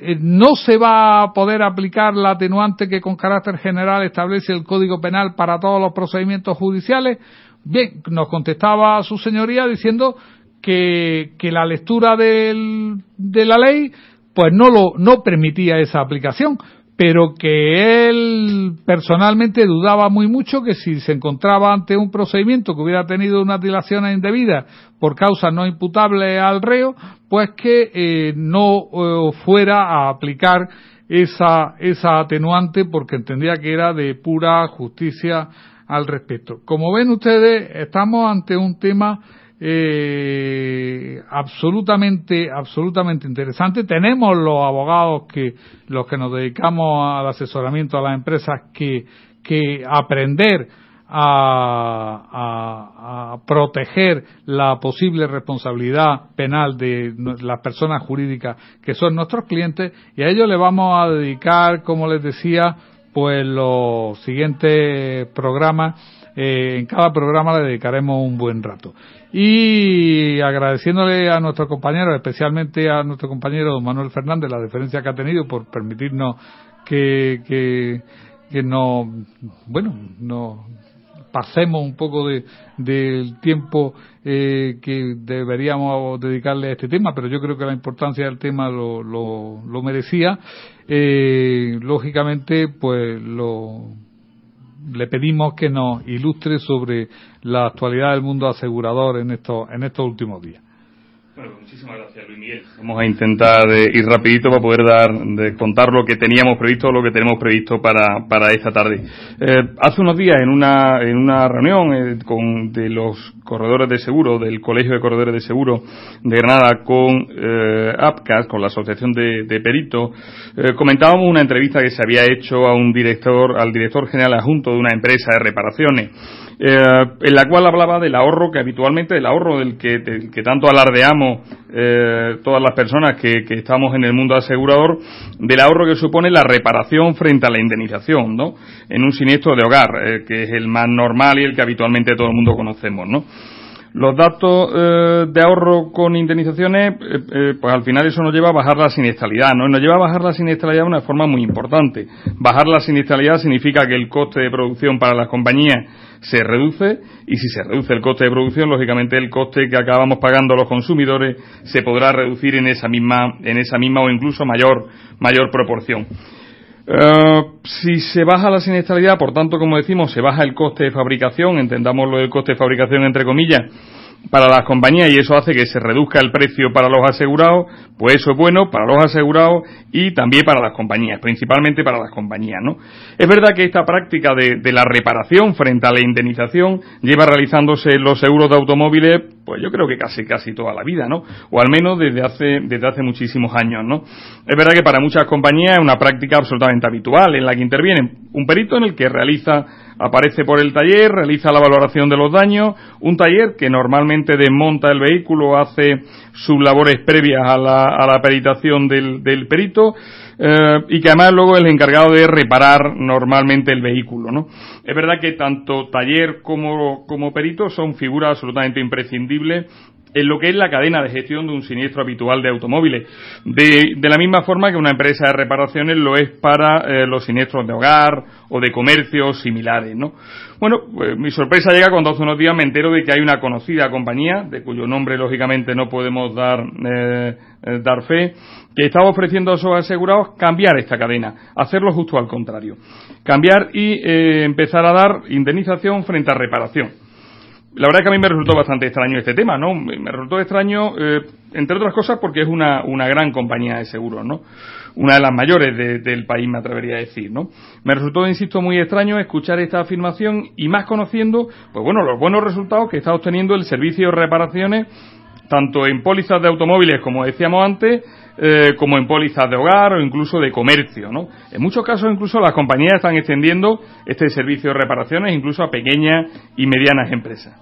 eh, no se va a poder aplicar la atenuante que con carácter general establece el Código Penal para todos los procedimientos judiciales. Bien, nos contestaba su señoría diciendo que, que la lectura del, de la ley pues no lo no permitía esa aplicación pero que él personalmente dudaba muy mucho que si se encontraba ante un procedimiento que hubiera tenido unas dilaciones indebidas por causa no imputable al reo, pues que eh, no eh, fuera a aplicar esa, esa atenuante porque entendía que era de pura justicia al respecto. Como ven ustedes, estamos ante un tema eh, absolutamente, absolutamente interesante. Tenemos los abogados que, los que nos dedicamos al asesoramiento a las empresas que, que aprender a, a, proteger la posible responsabilidad penal de las personas jurídicas que son nuestros clientes y a ellos le vamos a dedicar, como les decía, pues los siguientes programas. Eh, en cada programa le dedicaremos un buen rato y agradeciéndole a nuestros compañeros, especialmente a nuestro compañero don Manuel Fernández, la deferencia que ha tenido por permitirnos que, que, que no, bueno, no pasemos un poco de, del tiempo eh, que deberíamos dedicarle a este tema, pero yo creo que la importancia del tema lo, lo, lo merecía. Eh, lógicamente, pues lo le pedimos que nos ilustre sobre la actualidad del mundo asegurador en estos, en estos últimos días. Bueno, muchísimas gracias, Luis Miguel. Vamos a intentar eh, ir rapidito para poder dar, de contar lo que teníamos previsto, lo que tenemos previsto para, para esta tarde. Eh, hace unos días, en una, en una reunión eh, con, de los corredores de seguro, del Colegio de Corredores de Seguro de Granada con APCAS, con la Asociación de, de Peritos, comentábamos una entrevista que se había hecho a un director, al director general adjunto de una empresa de reparaciones eh, en la cual hablaba del ahorro que habitualmente, el ahorro del que, que tanto alardeamos eh, todas las personas que, estamos en el mundo asegurador, del ahorro que supone la reparación frente a la indemnización, ¿no? En un siniestro de hogar, eh, que es el más normal y el que habitualmente todo el mundo conocemos, ¿no? los datos eh, de ahorro con indemnizaciones, pues al final eso nos lleva a bajar la siniestralidad, ¿no? Nos lleva a bajar la siniestralidad de una forma muy importante. Bajar la siniestralidad significa que el coste de producción para las compañías se reduce y si se reduce el coste de producción, lógicamente el coste que acabamos pagando los consumidores se podrá reducir en esa misma, en esa misma o incluso mayor, mayor proporción. Eh, si se baja la siniestralidad, por tanto, como decimos, se baja el coste de fabricación, entendamos lo del coste de fabricación entre comillas, para las compañías y eso hace que se reduzca el precio para los asegurados, pues eso es bueno para los asegurados y también para las compañías, principalmente para las compañías, ¿no? Es verdad que esta práctica de, de la reparación frente a la indemnización lleva realizándose los seguros de automóviles, pues yo creo que casi casi toda la vida, ¿no? O al menos desde hace desde hace muchísimos años, ¿no? Es verdad que para muchas compañías es una práctica absolutamente habitual en la que interviene un perito en el que realiza aparece por el taller, realiza la valoración de los daños, un taller que normalmente desmonta el vehículo, hace sus labores previas a la, a la peritación del, del perito, eh, y que además luego es el encargado de reparar normalmente el vehículo, ¿no? Es verdad que tanto taller como, como perito son figuras absolutamente imprescindibles en lo que es la cadena de gestión de un siniestro habitual de automóviles. De, de la misma forma que una empresa de reparaciones lo es para eh, los siniestros de hogar o de comercio similares, ¿no? Bueno, pues mi sorpresa llega cuando hace unos días me entero de que hay una conocida compañía, de cuyo nombre lógicamente no podemos dar, eh, eh, dar fe, que estaba ofreciendo a sus asegurados cambiar esta cadena, hacerlo justo al contrario. Cambiar y eh, empezar a dar indemnización frente a reparación. La verdad es que a mí me resultó bastante extraño este tema, ¿no? Me resultó extraño, eh, entre otras cosas, porque es una, una gran compañía de seguros, ¿no? Una de las mayores de- del país, me atrevería a decir, ¿no? Me resultó, insisto, muy extraño escuchar esta afirmación y más conociendo, pues bueno, los buenos resultados que está obteniendo el servicio de reparaciones tanto en pólizas de automóviles, como decíamos antes, eh, como en pólizas de hogar o incluso de comercio, ¿no? En muchos casos incluso las compañías están extendiendo este servicio de reparaciones incluso a pequeñas y medianas empresas.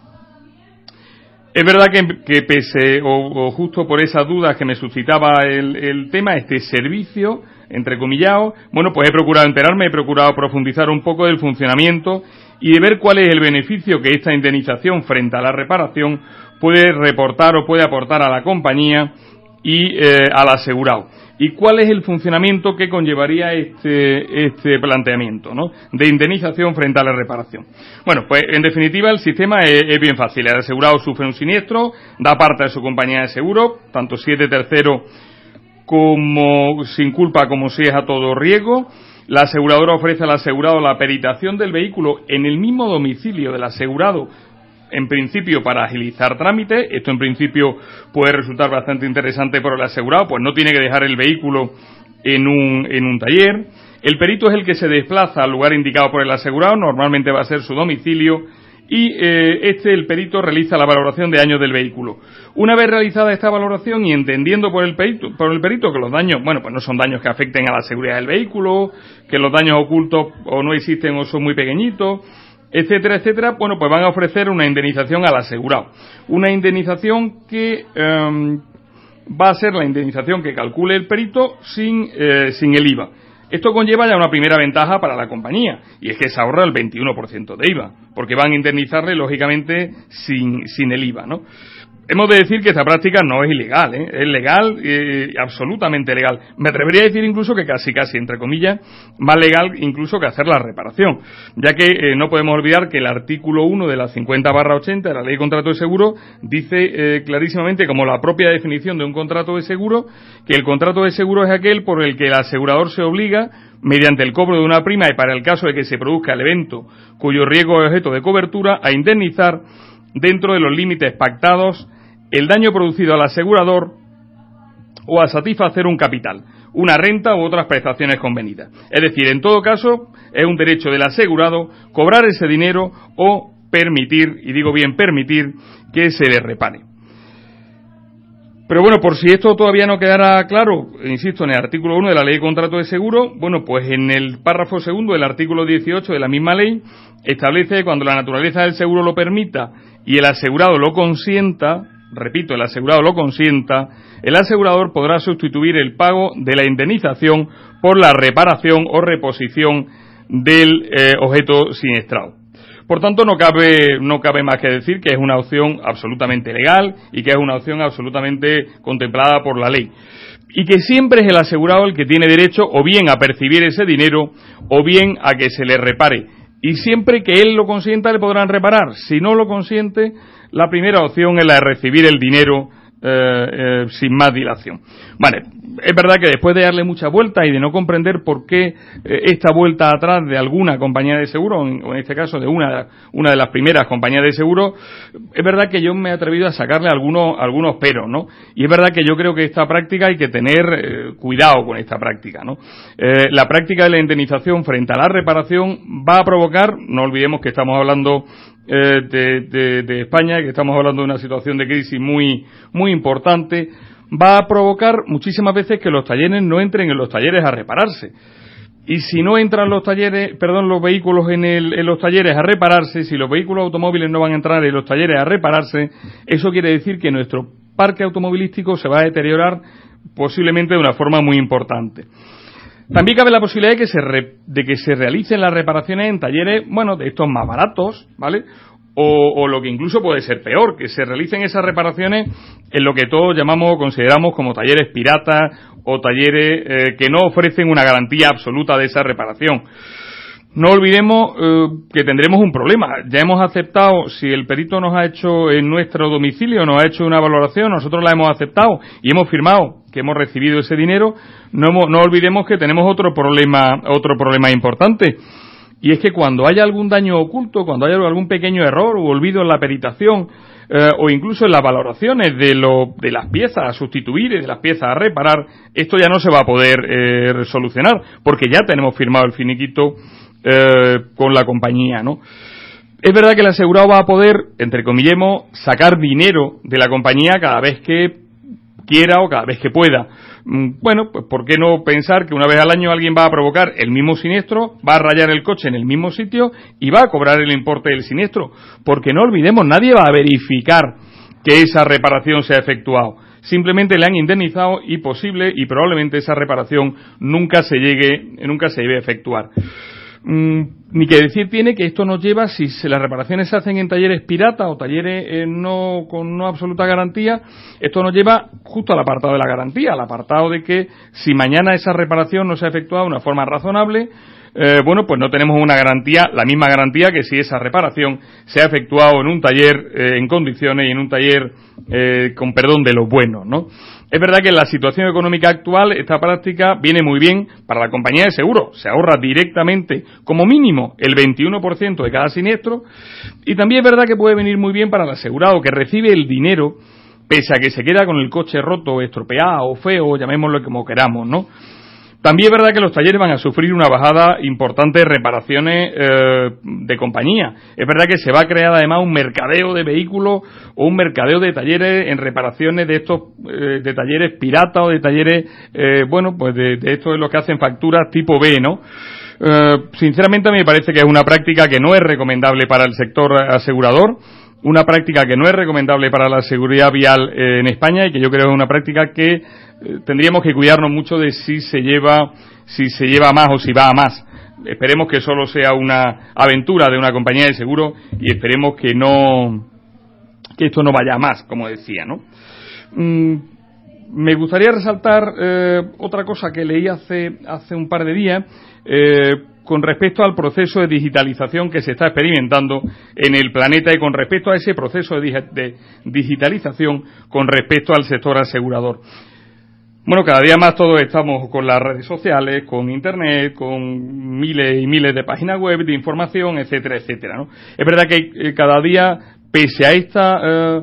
Es verdad que, que pese o, o justo por esas dudas que me suscitaba el, el tema, este servicio, entre comillados, bueno, pues he procurado enterarme, he procurado profundizar un poco del funcionamiento y de ver cuál es el beneficio que esta indemnización frente a la reparación puede reportar o puede aportar a la compañía y eh, al asegurado. ¿Y cuál es el funcionamiento que conllevaría este, este planteamiento ¿no? de indemnización frente a la reparación? Bueno, pues en definitiva el sistema es, es bien fácil. El asegurado sufre un siniestro, da parte a su compañía de seguro, tanto si es de tercero como sin culpa como si es a todo riesgo. La aseguradora ofrece al asegurado la peritación del vehículo en el mismo domicilio del asegurado en principio para agilizar trámites. Esto en principio puede resultar bastante interesante para el asegurado, pues no tiene que dejar el vehículo en un, en un taller. El perito es el que se desplaza al lugar indicado por el asegurado, normalmente va a ser su domicilio, y eh, este, el perito, realiza la valoración de años del vehículo. Una vez realizada esta valoración y entendiendo por el perito, por el perito que los daños, bueno, pues no son daños que afecten a la seguridad del vehículo, que los daños ocultos o no existen o son muy pequeñitos, etcétera, etcétera, bueno, pues van a ofrecer una indemnización al asegurado. Una indemnización que em, va a ser la indemnización que calcule el perito sin, eh, sin el IVA. Esto conlleva ya una primera ventaja para la compañía, y es que se ahorra el 21% de IVA, porque van a indemnizarle, lógicamente, sin, sin el IVA, ¿no? Hemos de decir que esta práctica no es ilegal, ¿eh? es legal, eh, absolutamente legal. Me atrevería a decir incluso que casi, casi, entre comillas, más legal incluso que hacer la reparación, ya que eh, no podemos olvidar que el artículo 1 de la 50 barra 80 de la Ley de Contrato de Seguro dice eh, clarísimamente, como la propia definición de un contrato de seguro, que el contrato de seguro es aquel por el que el asegurador se obliga mediante el cobro de una prima y para el caso de que se produzca el evento cuyo riesgo es objeto de cobertura, a indemnizar dentro de los límites pactados el daño producido al asegurador o a satisfacer un capital, una renta u otras prestaciones convenidas. Es decir, en todo caso, es un derecho del asegurado cobrar ese dinero o permitir, y digo bien permitir, que se le repare. Pero bueno, por si esto todavía no quedara claro, insisto, en el artículo 1 de la Ley de Contrato de Seguro, bueno, pues en el párrafo segundo del artículo 18 de la misma ley establece que cuando la naturaleza del seguro lo permita y el asegurado lo consienta, repito, el asegurado lo consienta, el asegurador podrá sustituir el pago de la indemnización por la reparación o reposición del eh, objeto siniestrado. Por tanto, no cabe, no cabe más que decir que es una opción absolutamente legal y que es una opción absolutamente contemplada por la ley y que siempre es el asegurado el que tiene derecho o bien a percibir ese dinero o bien a que se le repare. Y siempre que él lo consienta le podrán reparar. Si no lo consiente, la primera opción es la de recibir el dinero eh, eh, sin más dilación. Vale, es verdad que después de darle muchas vueltas y de no comprender por qué eh, esta vuelta atrás de alguna compañía de seguro, en, o en este caso de una, una de las primeras compañías de seguro, es verdad que yo me he atrevido a sacarle algunos, algunos peros, ¿no? Y es verdad que yo creo que esta práctica hay que tener cuidado con esta práctica, ¿no? La práctica de la indemnización frente a la reparación va a provocar, no olvidemos que estamos hablando eh, de, España, que estamos hablando de una situación de crisis muy, muy importante, va a provocar muchísimas veces que los talleres no entren en los talleres a repararse. Y si no entran los talleres, perdón, los vehículos en, el, en los talleres a repararse, si los vehículos automóviles no van a entrar en los talleres a repararse, eso quiere decir que nuestro parque automovilístico se va a deteriorar posiblemente de una forma muy importante. También cabe la posibilidad de que se, re, de que se realicen las reparaciones en talleres, bueno, de estos más baratos, ¿vale? O, o, lo que incluso puede ser peor, que se realicen esas reparaciones en lo que todos llamamos o consideramos como talleres piratas o talleres eh, que no ofrecen una garantía absoluta de esa reparación. No olvidemos eh, que tendremos un problema. Ya hemos aceptado, si el perito nos ha hecho en nuestro domicilio, nos ha hecho una valoración, nosotros la hemos aceptado y hemos firmado que hemos recibido ese dinero, no, hemos, no olvidemos que tenemos otro problema, otro problema importante. Y es que cuando haya algún daño oculto, cuando haya algún pequeño error o olvido en la peritación, eh, o incluso en las valoraciones de, lo, de las piezas a sustituir y de las piezas a reparar, esto ya no se va a poder eh, solucionar, porque ya tenemos firmado el finiquito eh, con la compañía, ¿no? Es verdad que el asegurado va a poder, entre comillemos, sacar dinero de la compañía cada vez que quiera o cada vez que pueda. Mm, bueno, pues ¿por qué no pensar que una vez al año alguien va a provocar el mismo siniestro, va a rayar el coche en el mismo sitio y va a cobrar el importe del siniestro? Porque no olvidemos, nadie va a verificar que esa reparación se ha efectuado. Simplemente le han indemnizado y posible y probablemente esa reparación nunca se llegue, nunca se a efectuar. Mm, ni que decir tiene que esto nos lleva, si se, las reparaciones se hacen en talleres pirata o talleres eh, no con no absoluta garantía, esto nos lleva justo al apartado de la garantía, al apartado de que si mañana esa reparación no se ha efectuado de una forma razonable, eh, bueno, pues no tenemos una garantía, la misma garantía que si esa reparación se ha efectuado en un taller eh, en condiciones y en un taller eh, con perdón de los buenos, ¿no? Es verdad que en la situación económica actual esta práctica viene muy bien para la compañía de seguro. Se ahorra directamente, como mínimo, el 21% de cada siniestro. Y también es verdad que puede venir muy bien para el asegurado que recibe el dinero pese a que se queda con el coche roto, estropeado feo, llamémoslo como queramos, ¿no? También es verdad que los talleres van a sufrir una bajada importante de reparaciones eh, de compañía. Es verdad que se va a crear además un mercadeo de vehículos o un mercadeo de talleres en reparaciones de estos eh, de talleres piratas o de talleres, eh, bueno, pues de, de estos de los que hacen facturas tipo B, ¿no? sinceramente a mí me parece que es una práctica que no es recomendable para el sector asegurador una práctica que no es recomendable para la seguridad vial eh, en España y que yo creo es una práctica que eh, tendríamos que cuidarnos mucho de si se lleva si se lleva más o si va a más. Esperemos que solo sea una aventura de una compañía de seguro y esperemos que no que esto no vaya a más, como decía, ¿no? Mm, me gustaría resaltar eh, otra cosa que leí hace hace un par de días eh, con respecto al proceso de digitalización que se está experimentando en el planeta y con respecto a ese proceso de digitalización con respecto al sector asegurador. Bueno, cada día más todos estamos con las redes sociales, con Internet, con miles y miles de páginas web de información, etcétera, etcétera. ¿no? Es verdad que eh, cada día, pese a esta eh,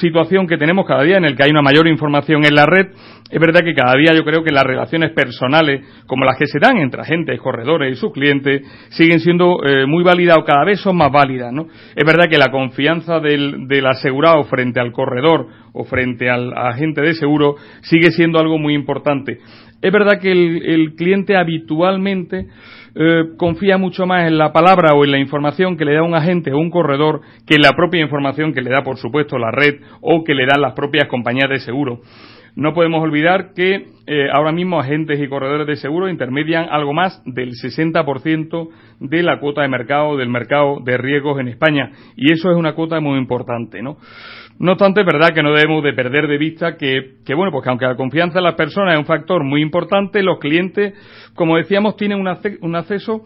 situación que tenemos cada día en el que hay una mayor información en la red, es verdad que cada día yo creo que las relaciones personales, como las que se dan entre agentes, corredores y sus clientes, siguen siendo eh, muy válidas o cada vez son más válidas, ¿no? Es verdad que la confianza del, del asegurado frente al corredor o frente al agente de seguro sigue siendo algo muy importante. Es verdad que el, cliente habitualmente eh, confía mucho más en la palabra o en la información que le da un agente o un corredor que en la propia información que le da, por supuesto, la red o que le dan las propias compañías de seguro. No podemos olvidar que eh, ahora mismo agentes y corredores de seguro intermedian algo más del 60% de la cuota de mercado del mercado de riesgos en España y eso es una cuota muy importante, ¿no? No obstante, es verdad que no debemos de perder de vista que, que, bueno, pues que aunque la confianza en las personas es un factor muy importante, los clientes, como decíamos, tienen un acceso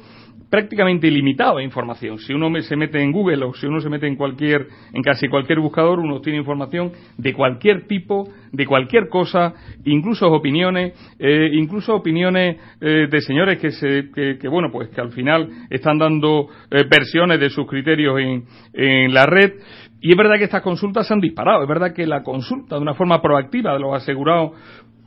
prácticamente ilimitado de información. Si uno se mete en Google o si uno se mete en cualquier, en casi cualquier buscador, uno tiene información de cualquier tipo, de cualquier cosa, incluso opiniones, eh, incluso opiniones eh, de señores que se, que, que, bueno, pues que al final están dando eh, versiones de sus criterios en, en la red. Y es verdad que estas consultas se han disparado. Es verdad que la consulta de una forma proactiva de los asegurados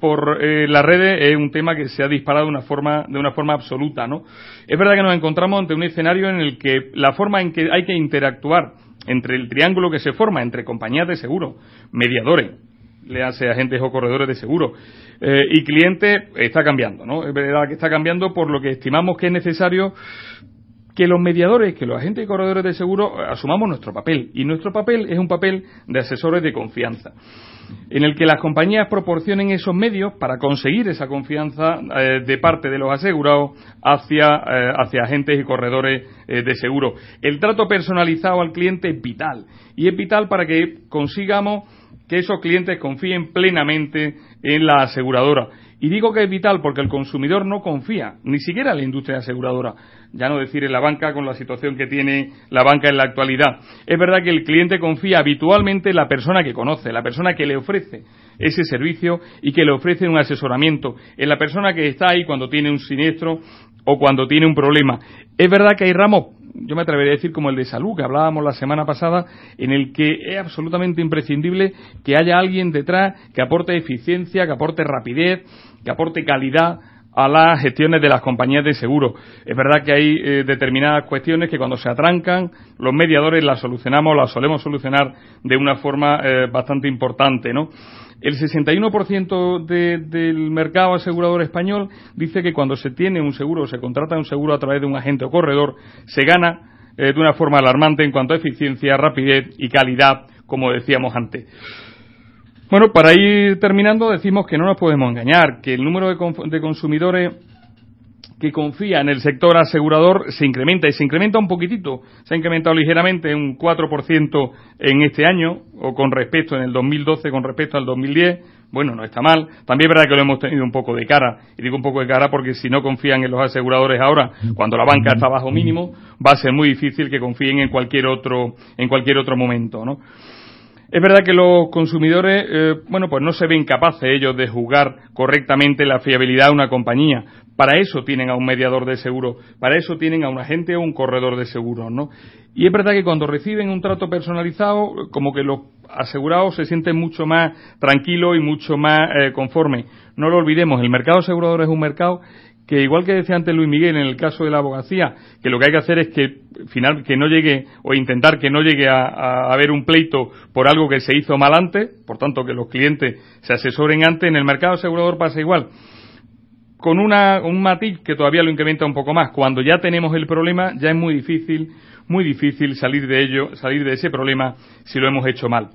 por eh, las redes es un tema que se ha disparado de una forma de una forma absoluta, ¿no? Es verdad que nos encontramos ante un escenario en el que la forma en que hay que interactuar entre el triángulo que se forma entre compañías de seguro, mediadores, le hace agentes o corredores de seguro eh, y clientes está cambiando, ¿no? Es verdad que está cambiando por lo que estimamos que es necesario que los mediadores, que los agentes y corredores de seguro eh, asumamos nuestro papel. Y nuestro papel es un papel de asesores de confianza, en el que las compañías proporcionen esos medios para conseguir esa confianza eh, de parte de los asegurados hacia, eh, hacia agentes y corredores de seguro. El trato personalizado al cliente es vital. Y es vital para que consigamos que esos clientes confíen plenamente en la aseguradora. Y digo que es vital porque el consumidor no confía, ni siquiera en la industria aseguradora, ya no decir en la banca con la situación que tiene la banca en la actualidad. Es verdad que el cliente confía habitualmente en la persona que conoce, la persona que le ofrece ese servicio y que le ofrece un asesoramiento, en la persona que está ahí cuando tiene un siniestro o cuando tiene un problema. Es verdad que hay ramos yo me atrevería a decir como el de salud que hablábamos la semana pasada, en el que es absolutamente imprescindible que haya alguien detrás que aporte eficiencia, que aporte rapidez, que aporte calidad a las gestiones de las compañías de seguro. Es verdad que hay eh, determinadas cuestiones que cuando se atrancan, los mediadores las solucionamos, las solemos solucionar de una forma eh, bastante importante, ¿no? El 61% de, del mercado asegurador español dice que cuando se tiene un seguro, se contrata un seguro a través de un agente o corredor, se gana eh, de una forma alarmante en cuanto a eficiencia, rapidez y calidad, como decíamos antes. Bueno, para ir terminando, decimos que no nos podemos engañar, que el número de, de consumidores que confía en el sector asegurador se incrementa y se incrementa un poquitito. Se ha incrementado ligeramente un 4% en este año o con respecto en el 2012 con respecto al 2010. Bueno, no está mal. También es verdad que lo hemos tenido un poco de cara. Y digo un poco de cara porque si no confían en los aseguradores ahora, cuando la banca está bajo mínimo, va a ser muy difícil que confíen en cualquier otro, en cualquier otro momento, ¿no? Es verdad que los consumidores, eh, bueno, pues no se ven capaces ellos de juzgar correctamente la fiabilidad de una compañía. Para eso tienen a un mediador de seguro, para eso tienen a un agente o un corredor de seguros, ¿no? Y es verdad que cuando reciben un trato personalizado, como que los asegurados se sienten mucho más tranquilos y mucho más eh, conformes. No lo olvidemos, el mercado asegurador es un mercado que igual que decía antes Luis Miguel en el caso de la abogacía, que lo que hay que hacer es que final que no llegue o intentar que no llegue a, haber un pleito por algo que se hizo mal antes, por tanto que los clientes se asesoren antes, en el mercado asegurador pasa igual. Con una, un matiz que todavía lo incrementa un poco más. Cuando ya tenemos el problema, ya es muy difícil, muy difícil salir de ello, salir de ese problema si lo hemos hecho mal.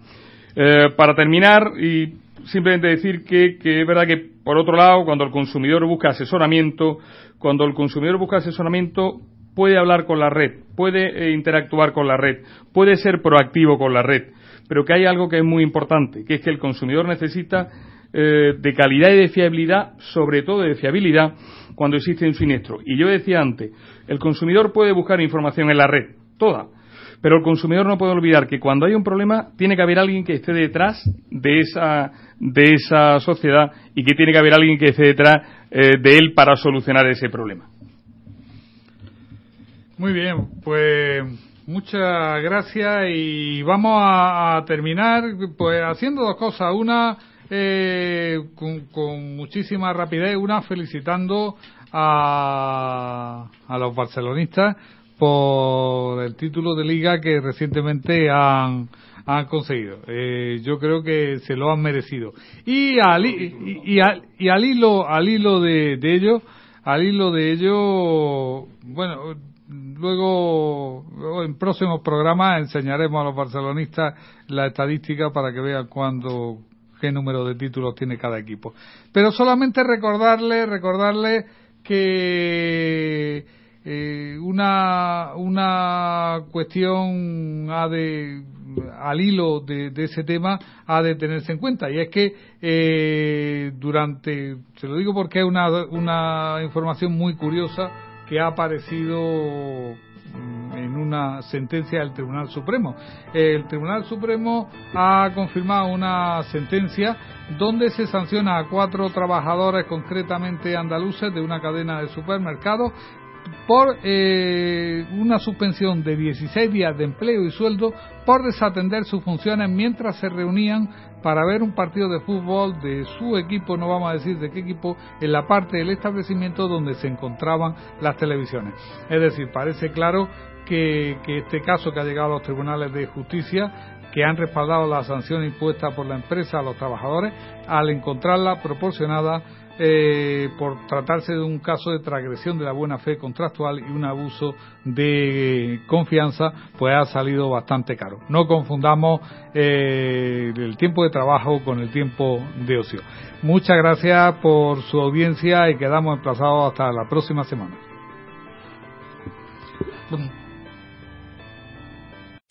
Eh, para terminar, y simplemente decir que, que es verdad que, por otro lado, cuando el consumidor busca asesoramiento, cuando el consumidor busca asesoramiento, puede hablar con la red, puede eh, interactuar con la red, puede ser proactivo con la red, pero que hay algo que es muy importante, que es que el consumidor necesita eh, de calidad y de fiabilidad, sobre todo de fiabilidad, cuando existe un siniestro. Y yo decía antes, el consumidor puede buscar información en la red, toda, pero el consumidor no puede olvidar que cuando hay un problema tiene que haber alguien que esté detrás de esa de esa sociedad y que tiene que haber alguien que esté detrás eh, de él para solucionar ese problema. Muy bien, pues muchas gracias y vamos a, terminar pues haciendo dos cosas. Una eh, con, con muchísima rapidez, una felicitando a, a los barcelonistas por el título de liga que recientemente han, han conseguido. Eh, yo creo que se lo han merecido. Y al, y, al, y al hilo, al hilo de, de ello, al hilo de ello, bueno, luego, luego en próximos programas enseñaremos a los barcelonistas la estadística para que vean cuándo qué número de títulos tiene cada equipo. Pero solamente recordarle, recordarle que eh, una, una cuestión ha de, al hilo de, ese tema ha de tenerse en cuenta y es que eh, durante, se lo digo porque es una, una información muy curiosa que ha aparecido mm, en una sentencia del Tribunal Supremo. El Tribunal Supremo ha confirmado una sentencia donde se sanciona a cuatro trabajadores, concretamente andaluces, de una cadena de supermercados por eh, una suspensión de 16 días de empleo y sueldo por desatender sus funciones mientras se reunían para ver un partido de fútbol de su equipo, no vamos a decir de qué equipo, en la parte del establecimiento donde se encontraban las televisiones. Es decir, parece claro que, que este caso que ha llegado a los tribunales de justicia que han respaldado la sanción impuesta por la empresa a los trabajadores al encontrarla proporcionada eh, por tratarse de un caso de transgresión de la buena fe contractual y un abuso de confianza, pues ha salido bastante caro. No confundamos eh, el tiempo de trabajo con el tiempo de ocio. Muchas gracias por su audiencia y quedamos emplazados hasta la próxima semana.